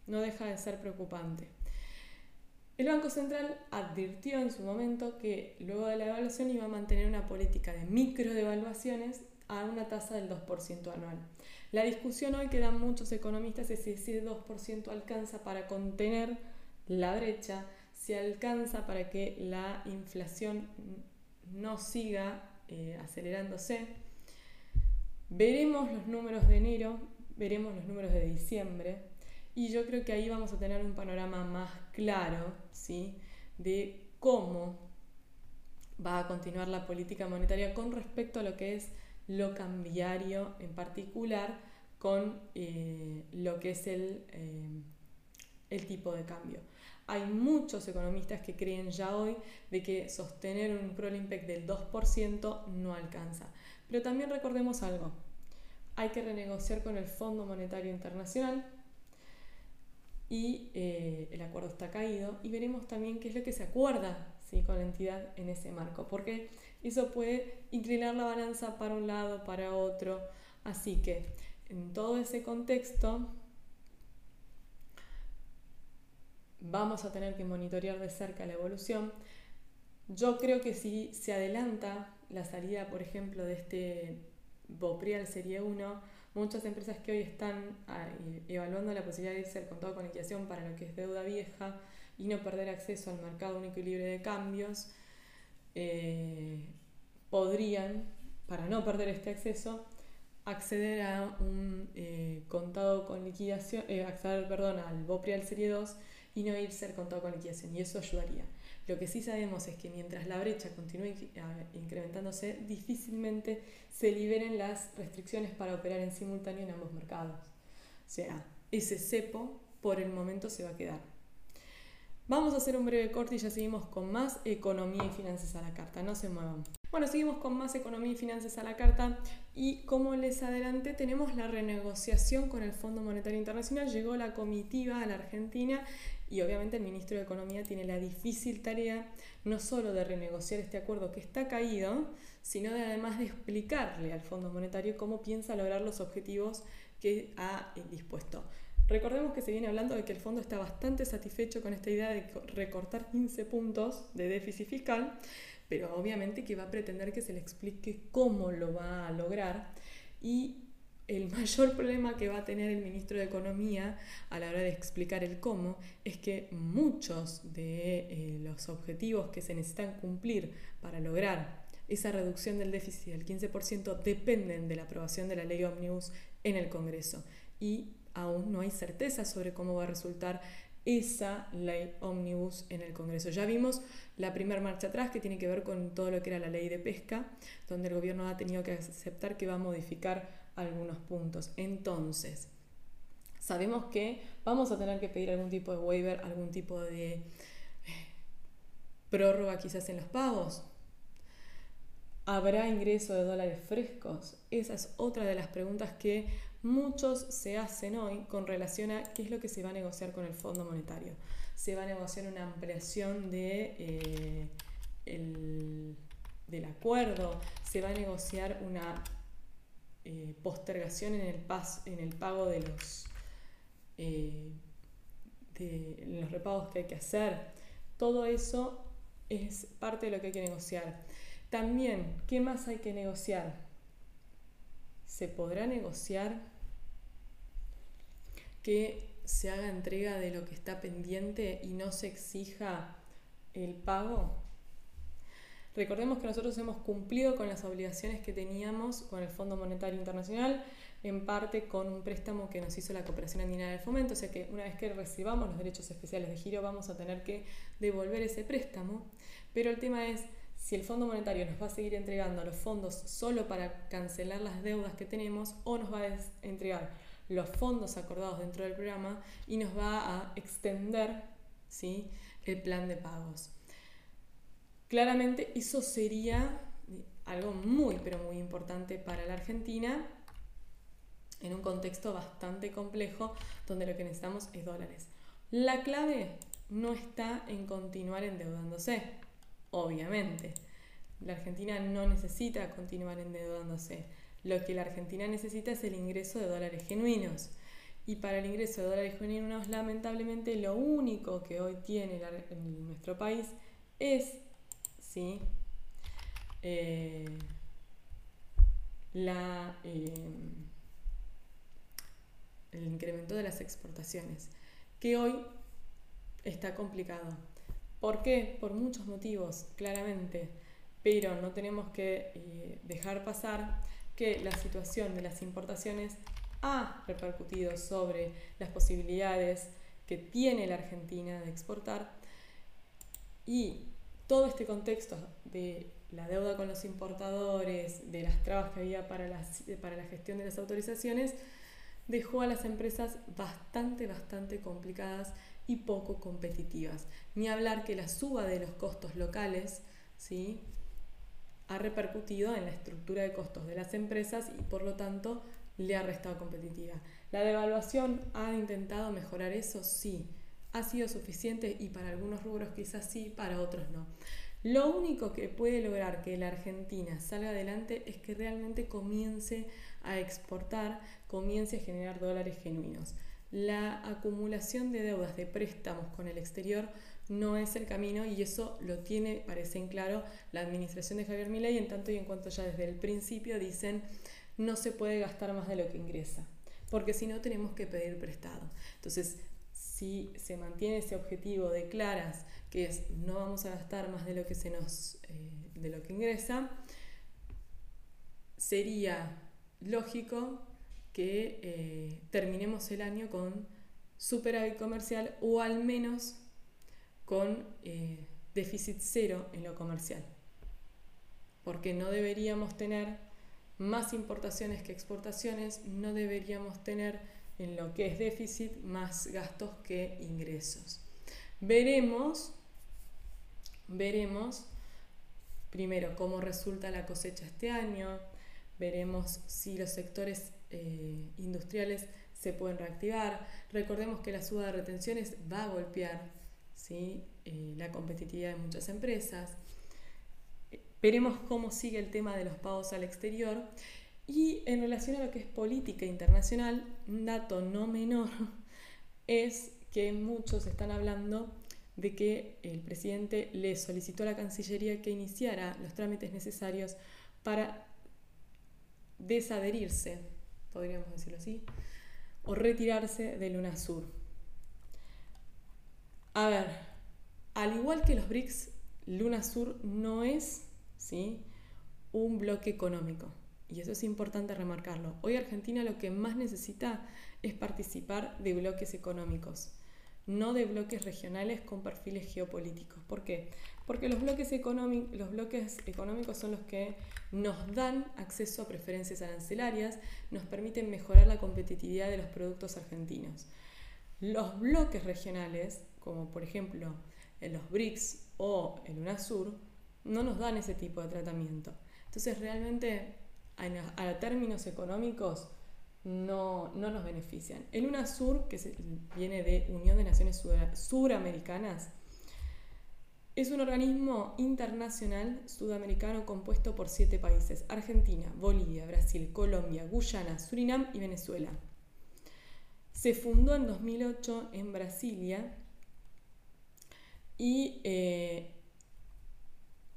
No deja de ser preocupante. El Banco Central advirtió en su momento que luego de la evaluación iba a mantener una política de microdevaluaciones a una tasa del 2% anual. La discusión hoy que dan muchos economistas es si ese 2% alcanza para contener la brecha, si alcanza para que la inflación no siga eh, acelerándose. Veremos los números de enero, veremos los números de diciembre y yo creo que ahí vamos a tener un panorama más claro ¿sí? de cómo va a continuar la política monetaria con respecto a lo que es lo cambiario en particular con eh, lo que es el, eh, el tipo de cambio. Hay muchos economistas que creen ya hoy de que sostener un Prolimpec del 2% no alcanza. Pero también recordemos algo, hay que renegociar con el Fondo Monetario Internacional y eh, el acuerdo está caído y veremos también qué es lo que se acuerda ¿sí? con la entidad en ese marco, porque eso puede inclinar la balanza para un lado, para otro. Así que en todo ese contexto vamos a tener que monitorear de cerca la evolución. Yo creo que si se adelanta la salida, por ejemplo, de este Boprial Serie 1, muchas empresas que hoy están ah, evaluando la posibilidad de irse al contado con liquidación para lo que es deuda vieja y no perder acceso al mercado único y libre de cambios, eh, podrían, para no perder este acceso, acceder a un eh, contado con liquidación, eh, acceder, perdón, al Boprial Serie 2 y no irse al contado con liquidación, y eso ayudaría. Lo que sí sabemos es que mientras la brecha continúe incrementándose, difícilmente se liberen las restricciones para operar en simultáneo en ambos mercados. O sea, ese cepo por el momento se va a quedar. Vamos a hacer un breve corte y ya seguimos con más economía y finanzas a la carta. No se muevan. Bueno, seguimos con más economía y finanzas a la carta y como les adelanté tenemos la renegociación con el Fondo Monetario Internacional. Llegó la comitiva a la Argentina y obviamente el ministro de Economía tiene la difícil tarea no solo de renegociar este acuerdo que está caído, sino de además de explicarle al Fondo Monetario cómo piensa lograr los objetivos que ha dispuesto. Recordemos que se viene hablando de que el fondo está bastante satisfecho con esta idea de recortar 15 puntos de déficit fiscal, pero obviamente que va a pretender que se le explique cómo lo va a lograr y el mayor problema que va a tener el ministro de Economía a la hora de explicar el cómo es que muchos de eh, los objetivos que se necesitan cumplir para lograr esa reducción del déficit del 15% dependen de la aprobación de la ley Omnibus en el Congreso y aún no hay certeza sobre cómo va a resultar esa ley Omnibus en el Congreso. Ya vimos la primera marcha atrás que tiene que ver con todo lo que era la ley de pesca, donde el gobierno ha tenido que aceptar que va a modificar algunos puntos. Entonces, sabemos que vamos a tener que pedir algún tipo de waiver, algún tipo de eh, prórroga quizás en los pagos. ¿Habrá ingreso de dólares frescos? Esa es otra de las preguntas que muchos se hacen hoy con relación a qué es lo que se va a negociar con el Fondo Monetario. Se va a negociar una ampliación de, eh, del acuerdo, se va a negociar una eh, postergación en el, en el pago de los, eh, de los repagos que hay que hacer. Todo eso es parte de lo que hay que negociar. También, ¿qué más hay que negociar? ¿Se podrá negociar que se haga entrega de lo que está pendiente y no se exija el pago? Recordemos que nosotros hemos cumplido con las obligaciones que teníamos con el Fondo Monetario Internacional, en parte con un préstamo que nos hizo la Cooperación Andina del Fomento, o sea que una vez que recibamos los derechos especiales de giro vamos a tener que devolver ese préstamo, pero el tema es si el Fondo Monetario nos va a seguir entregando los fondos solo para cancelar las deudas que tenemos o nos va a entregar los fondos acordados dentro del programa y nos va a extender ¿sí? el plan de pagos. Claramente eso sería algo muy, pero muy importante para la Argentina en un contexto bastante complejo donde lo que necesitamos es dólares. La clave no está en continuar endeudándose, obviamente. La Argentina no necesita continuar endeudándose. Lo que la Argentina necesita es el ingreso de dólares genuinos. Y para el ingreso de dólares genuinos, lamentablemente, lo único que hoy tiene nuestro país es ¿sí? Eh, la, eh, el incremento de las exportaciones, que hoy está complicado. ¿Por qué? Por muchos motivos, claramente, pero no tenemos que eh, dejar pasar que la situación de las importaciones ha repercutido sobre las posibilidades que tiene la Argentina de exportar y todo este contexto de la deuda con los importadores, de las trabas que había para, para la gestión de las autorizaciones, dejó a las empresas bastante, bastante complicadas y poco competitivas. Ni hablar que la suba de los costos locales ¿sí? ha repercutido en la estructura de costos de las empresas y por lo tanto le ha restado competitiva. ¿La devaluación ha intentado mejorar eso? Sí. ¿Ha sido suficiente? Y para algunos rubros quizás sí, para otros no. Lo único que puede lograr que la Argentina salga adelante es que realmente comience a exportar, comience a generar dólares genuinos. La acumulación de deudas de préstamos con el exterior no es el camino y eso lo tiene, parece en claro, la administración de Javier Milei en tanto y en cuanto ya desde el principio dicen no se puede gastar más de lo que ingresa, porque si no tenemos que pedir prestado. Entonces, si se mantiene ese objetivo de claras que es no vamos a gastar más de lo que se nos eh, de lo que ingresa, sería lógico que eh, terminemos el año con superávit comercial o al menos con eh, déficit cero en lo comercial. Porque no deberíamos tener más importaciones que exportaciones, no deberíamos tener en lo que es déficit más gastos que ingresos. Veremos Veremos primero cómo resulta la cosecha este año, veremos si los sectores eh, industriales se pueden reactivar. Recordemos que la suba de retenciones va a golpear ¿sí? Eh, la competitividad de muchas empresas. Veremos cómo sigue el tema de los pagos al exterior. Y en relación a lo que es política internacional, un dato no menor <laughs> es que muchos están hablando de que el presidente le solicitó a la Cancillería que iniciara los trámites necesarios para desadherirse, podríamos decirlo así, o retirarse de UNASUR. A ver, al igual que los BRICS, UNASUR no es ¿sí? un bloque económico. Y eso es importante remarcarlo. Hoy Argentina lo que más necesita es participar de bloques económicos no de bloques regionales con perfiles geopolíticos. ¿Por qué? Porque los bloques, los bloques económicos son los que nos dan acceso a preferencias arancelarias, nos permiten mejorar la competitividad de los productos argentinos. Los bloques regionales, como por ejemplo los BRICS o el UNASUR, no nos dan ese tipo de tratamiento. Entonces realmente a términos económicos no, nos benefician. El UNASUR, que viene de Unión de Naciones Suramericanas, es un organismo internacional sudamericano compuesto por siete países, Argentina, Bolivia, Brasil, Colombia, Guyana, Surinam y Venezuela. Se fundó en 2008 en Brasilia y eh,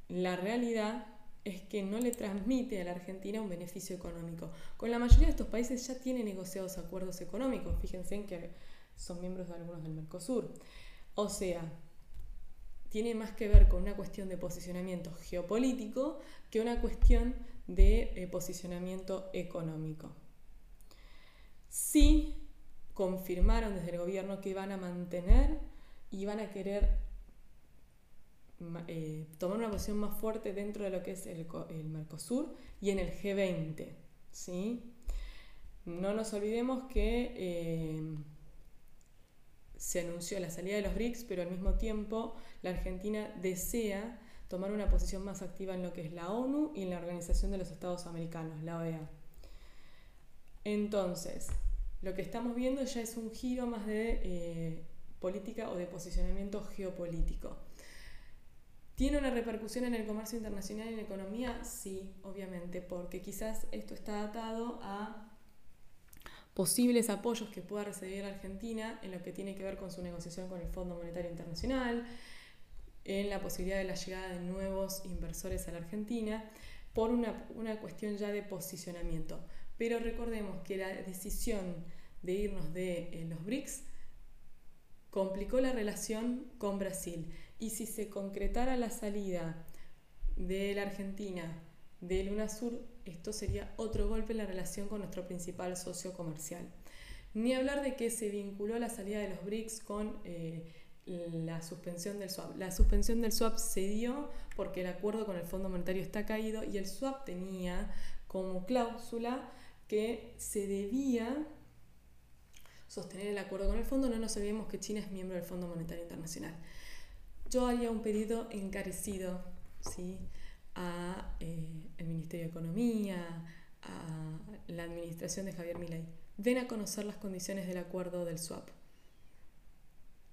la realidad es que no le transmite a la Argentina un beneficio económico. Con la mayoría de estos países ya tiene negociados acuerdos económicos, fíjense en que son miembros de algunos del Mercosur. O sea, tiene más que ver con una cuestión de posicionamiento geopolítico que una cuestión de eh, posicionamiento económico. Sí confirmaron desde el gobierno que van a mantener y van a querer eh, tomar una posición más fuerte dentro de lo que es el, Mercosur y en el G20. ¿sí? No nos olvidemos que eh, se anunció la salida de los BRICS, pero al mismo tiempo la Argentina desea tomar una posición más activa en lo que es la ONU y en la Organización de los Estados Americanos, la OEA. Entonces, lo que estamos viendo ya es un giro más de eh, política o de posicionamiento geopolítico. ¿Tiene una repercusión en el comercio internacional y en la economía? Sí, obviamente, porque quizás esto está atado a posibles apoyos que pueda recibir Argentina en lo que tiene que ver con su negociación con el Fondo Monetario Internacional, en la posibilidad de la llegada de nuevos inversores a la Argentina, por una, una cuestión ya de posicionamiento. Pero recordemos que la decisión de irnos de eh, los BRICS complicó la relación con Brasil. Y si se concretara la salida de la Argentina del UNASUR, esto sería otro golpe en la relación con nuestro principal socio comercial. Ni hablar de que se vinculó la salida de los BRICS con eh, la suspensión del swap. La suspensión del swap se dio porque el acuerdo con el Fondo Monetario está caído y el swap tenía como cláusula que se debía sostener el acuerdo con el fondo, no nos olvidemos que China es miembro del Fondo Monetario Internacional. Yo haría un pedido encarecido ¿sí? a eh, el Ministerio de Economía, a la administración de Javier Milei. Den a conocer las condiciones del acuerdo del swap.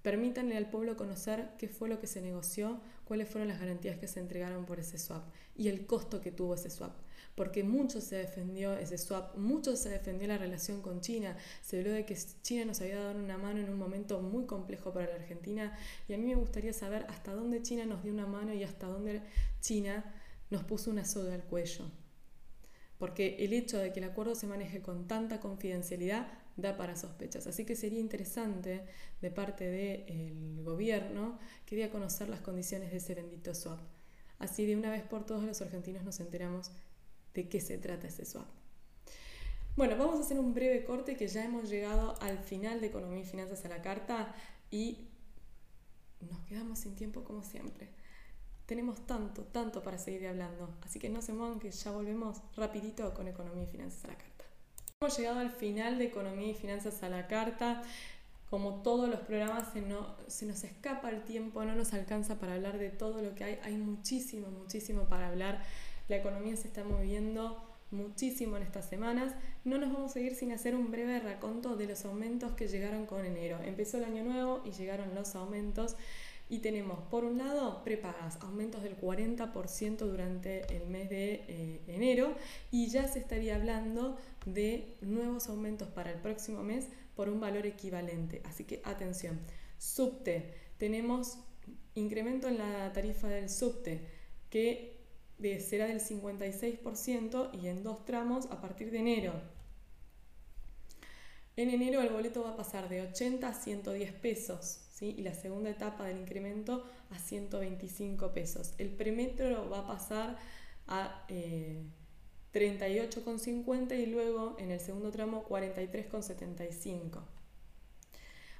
Permítanle al pueblo conocer qué fue lo que se negoció, cuáles fueron las garantías que se entregaron por ese swap y el costo que tuvo ese swap. Porque mucho se defendió ese swap, mucho se defendió la relación con China, se habló de que China nos había dado una mano en un momento muy complejo para la Argentina y a mí me gustaría saber hasta dónde China nos dio una mano y hasta dónde China nos puso una soga al cuello. Porque el hecho de que el acuerdo se maneje con tanta confidencialidad da para sospechas. Así que sería interesante de parte del gobierno que dé a conocer las condiciones de ese bendito swap. Así de una vez por todos los argentinos nos enteramos de qué se trata ese swap. Bueno, vamos a hacer un breve corte que ya hemos llegado al final de Economía y Finanzas a la Carta y nos quedamos sin tiempo como siempre. Tenemos tanto, tanto para seguir hablando, así que no se muevan que ya volvemos rapidito con Economía y Finanzas a la Carta. Hemos llegado al final de Economía y Finanzas a la Carta. Como todos los programas, se, nos escapa el tiempo, no nos alcanza para hablar de todo lo que hay. Hay muchísimo, muchísimo para hablar. La economía se está moviendo muchísimo en estas semanas. No nos vamos a ir sin hacer un breve raconto de los aumentos que llegaron con enero. Empezó el año nuevo y llegaron los aumentos. Y tenemos, por un lado, prepagas, aumentos del 40% durante el mes de eh, enero y ya se estaría hablando de nuevos aumentos para el próximo mes por un valor equivalente. Así que atención, subte, tenemos incremento en la tarifa del subte que será del 56% y en dos tramos a partir de enero. En enero el boleto va a pasar de 80 a 110 pesos y la segunda etapa del incremento a 125 pesos. El premetro va a pasar a 38,50 eh, y luego en el segundo tramo 43,75.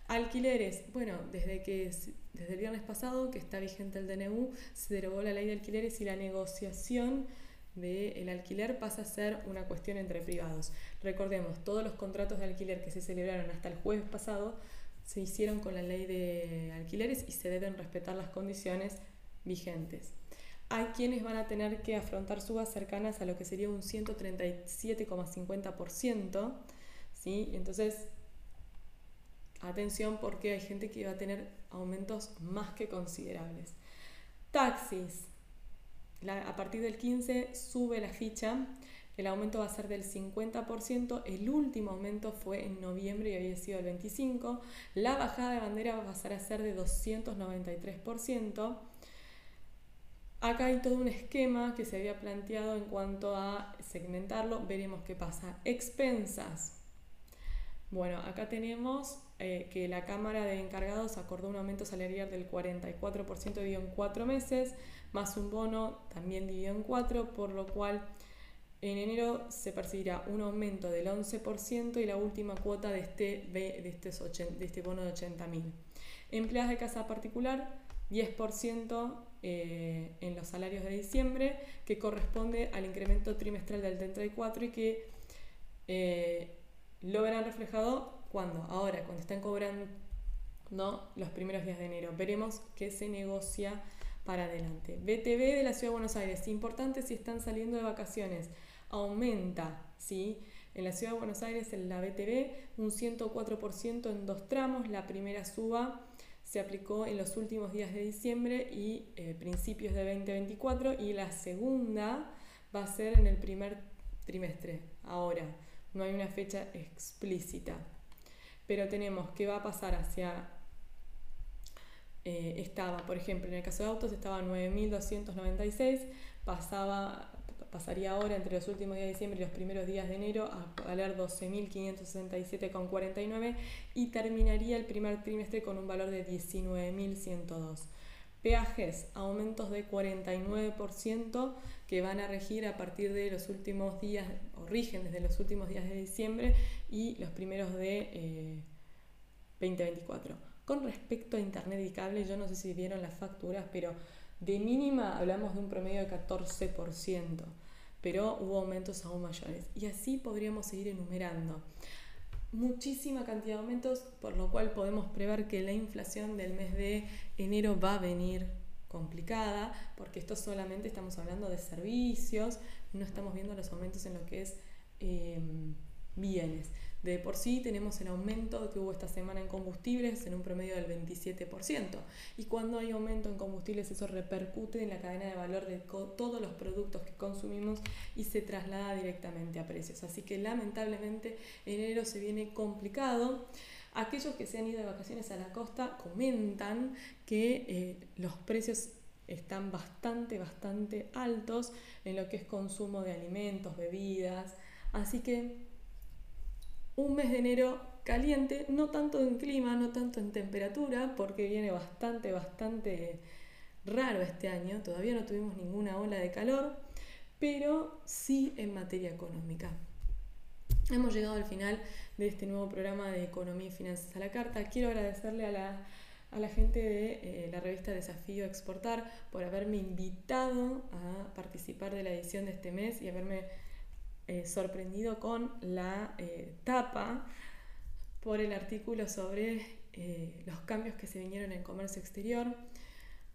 Alquileres, bueno, desde que desde el viernes pasado que está vigente el DNU, se derogó la ley de alquileres y la negociación del alquiler pasa a ser una cuestión entre privados. Recordemos, todos los contratos de alquiler que se celebraron hasta el jueves pasado se hicieron con la ley de alquileres y se deben respetar las condiciones vigentes. Hay quienes van a tener que afrontar subas cercanas a lo que sería un 137,50%, ¿sí? Entonces, atención porque hay gente que va a tener aumentos más que considerables. Taxis. a partir del 15 sube la ficha el aumento va a ser del 50%, el último aumento fue en noviembre y había sido el 25%, la bajada de bandera va a pasar a ser de 293%. Acá hay todo un esquema que se había planteado en cuanto a segmentarlo, veremos qué pasa. Expensas. Bueno, acá tenemos eh, que la Cámara de Encargados acordó un aumento salarial del 44% dividido en cuatro meses, más un bono también dividido en cuatro, por lo cual en enero se percibirá un aumento del 11% y la última cuota de este, de de este bono de 80.000. Empleadas de casa particular, 10% eh, en los salarios de diciembre, que corresponde al incremento trimestral del 34 y que eh, lo verán reflejado cuando, ahora, cuando están cobrando los primeros días de enero. Veremos qué se negocia para adelante. BTV de la Ciudad de Buenos Aires, importante si están saliendo de vacaciones, aumenta, ¿sí? En la Ciudad de Buenos Aires, en la BTV, un 104% en dos tramos. La primera suba se aplicó en los últimos días de diciembre y eh, principios de 2024 y la segunda va a ser en el primer trimestre. Ahora, no hay una fecha explícita, pero tenemos que va a pasar hacia eh, estaba, por ejemplo, en el caso de autos estaba 9.296, pasaba, pasaría ahora entre los últimos días de diciembre y los primeros días de enero a valer 12.567,49 y terminaría el primer trimestre con un valor de 19.102. Peajes, aumentos de 49% que van a regir a partir de los últimos días, o rigen desde los últimos días de diciembre y los primeros de 2024. Eh, con respecto a Internet y cable, yo no sé si vieron las facturas, pero de mínima hablamos de un promedio de 14%, pero hubo aumentos aún mayores. Y así podríamos seguir enumerando. Muchísima cantidad de aumentos, por lo cual podemos prever que la inflación del mes de enero va a venir complicada, porque esto solamente estamos hablando de servicios, no estamos viendo los aumentos en lo que es eh, bienes. De por sí tenemos el aumento que hubo esta semana en combustibles en un promedio del 27%. Y cuando hay aumento en combustibles eso repercute en la cadena de valor de todos los productos que consumimos y se traslada directamente a precios. Así que lamentablemente enero se viene complicado. Aquellos que se han ido de vacaciones a la costa comentan que eh, los precios están bastante, bastante altos en lo que es consumo de alimentos, bebidas. Así que un mes de enero caliente, no tanto en clima, no tanto en temperatura, porque viene bastante, bastante raro este año, todavía no tuvimos ninguna ola de calor, pero sí en materia económica. Hemos llegado al final de este nuevo programa de Economía y Finanzas a la Carta. Quiero agradecerle a la, gente de eh, la revista Desafío Exportar por haberme invitado a participar de la edición de este mes y haberme eh, sorprendido con la eh, tapa por el artículo sobre eh, los cambios que se vinieron en comercio exterior.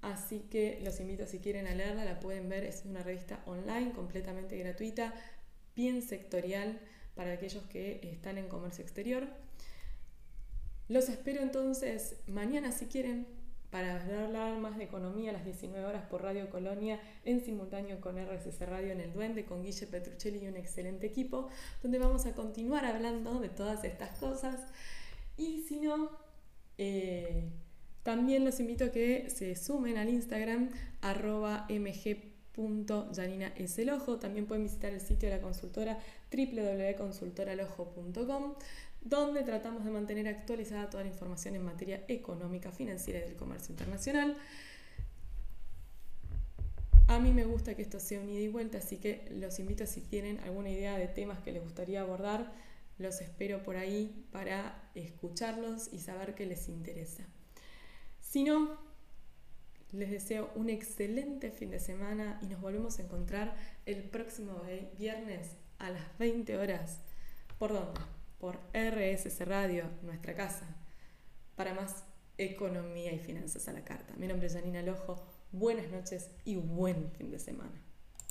Así que los invito si quieren a leerla, la pueden ver, es una revista online completamente gratuita, bien sectorial para aquellos que están en comercio exterior. Los espero entonces mañana si quieren para hablar más de economía a las 19 horas por Radio Colonia en simultáneo con RSC Radio en El Duende con Guille Petruccelli y un excelente equipo, donde vamos a continuar hablando de todas estas cosas. Y si no, eh, también los invito a que se sumen al Instagram arroba mg.janina También pueden visitar el sitio de la consultora www.consultoralojo.com donde tratamos de mantener actualizada toda la información en materia económica, financiera y del comercio internacional. A mí me gusta que esto sea un ida y vuelta, así que los invito si tienen alguna idea de temas que les gustaría abordar, los espero por ahí para escucharlos y saber qué les interesa. Si no, les deseo un excelente fin de semana y nos volvemos a encontrar el próximo viernes a las 20 horas. ¿Por dónde? Por RSS Radio, nuestra casa, para más economía y finanzas a la carta. Mi nombre es Janina Lojo, buenas noches y buen fin de semana.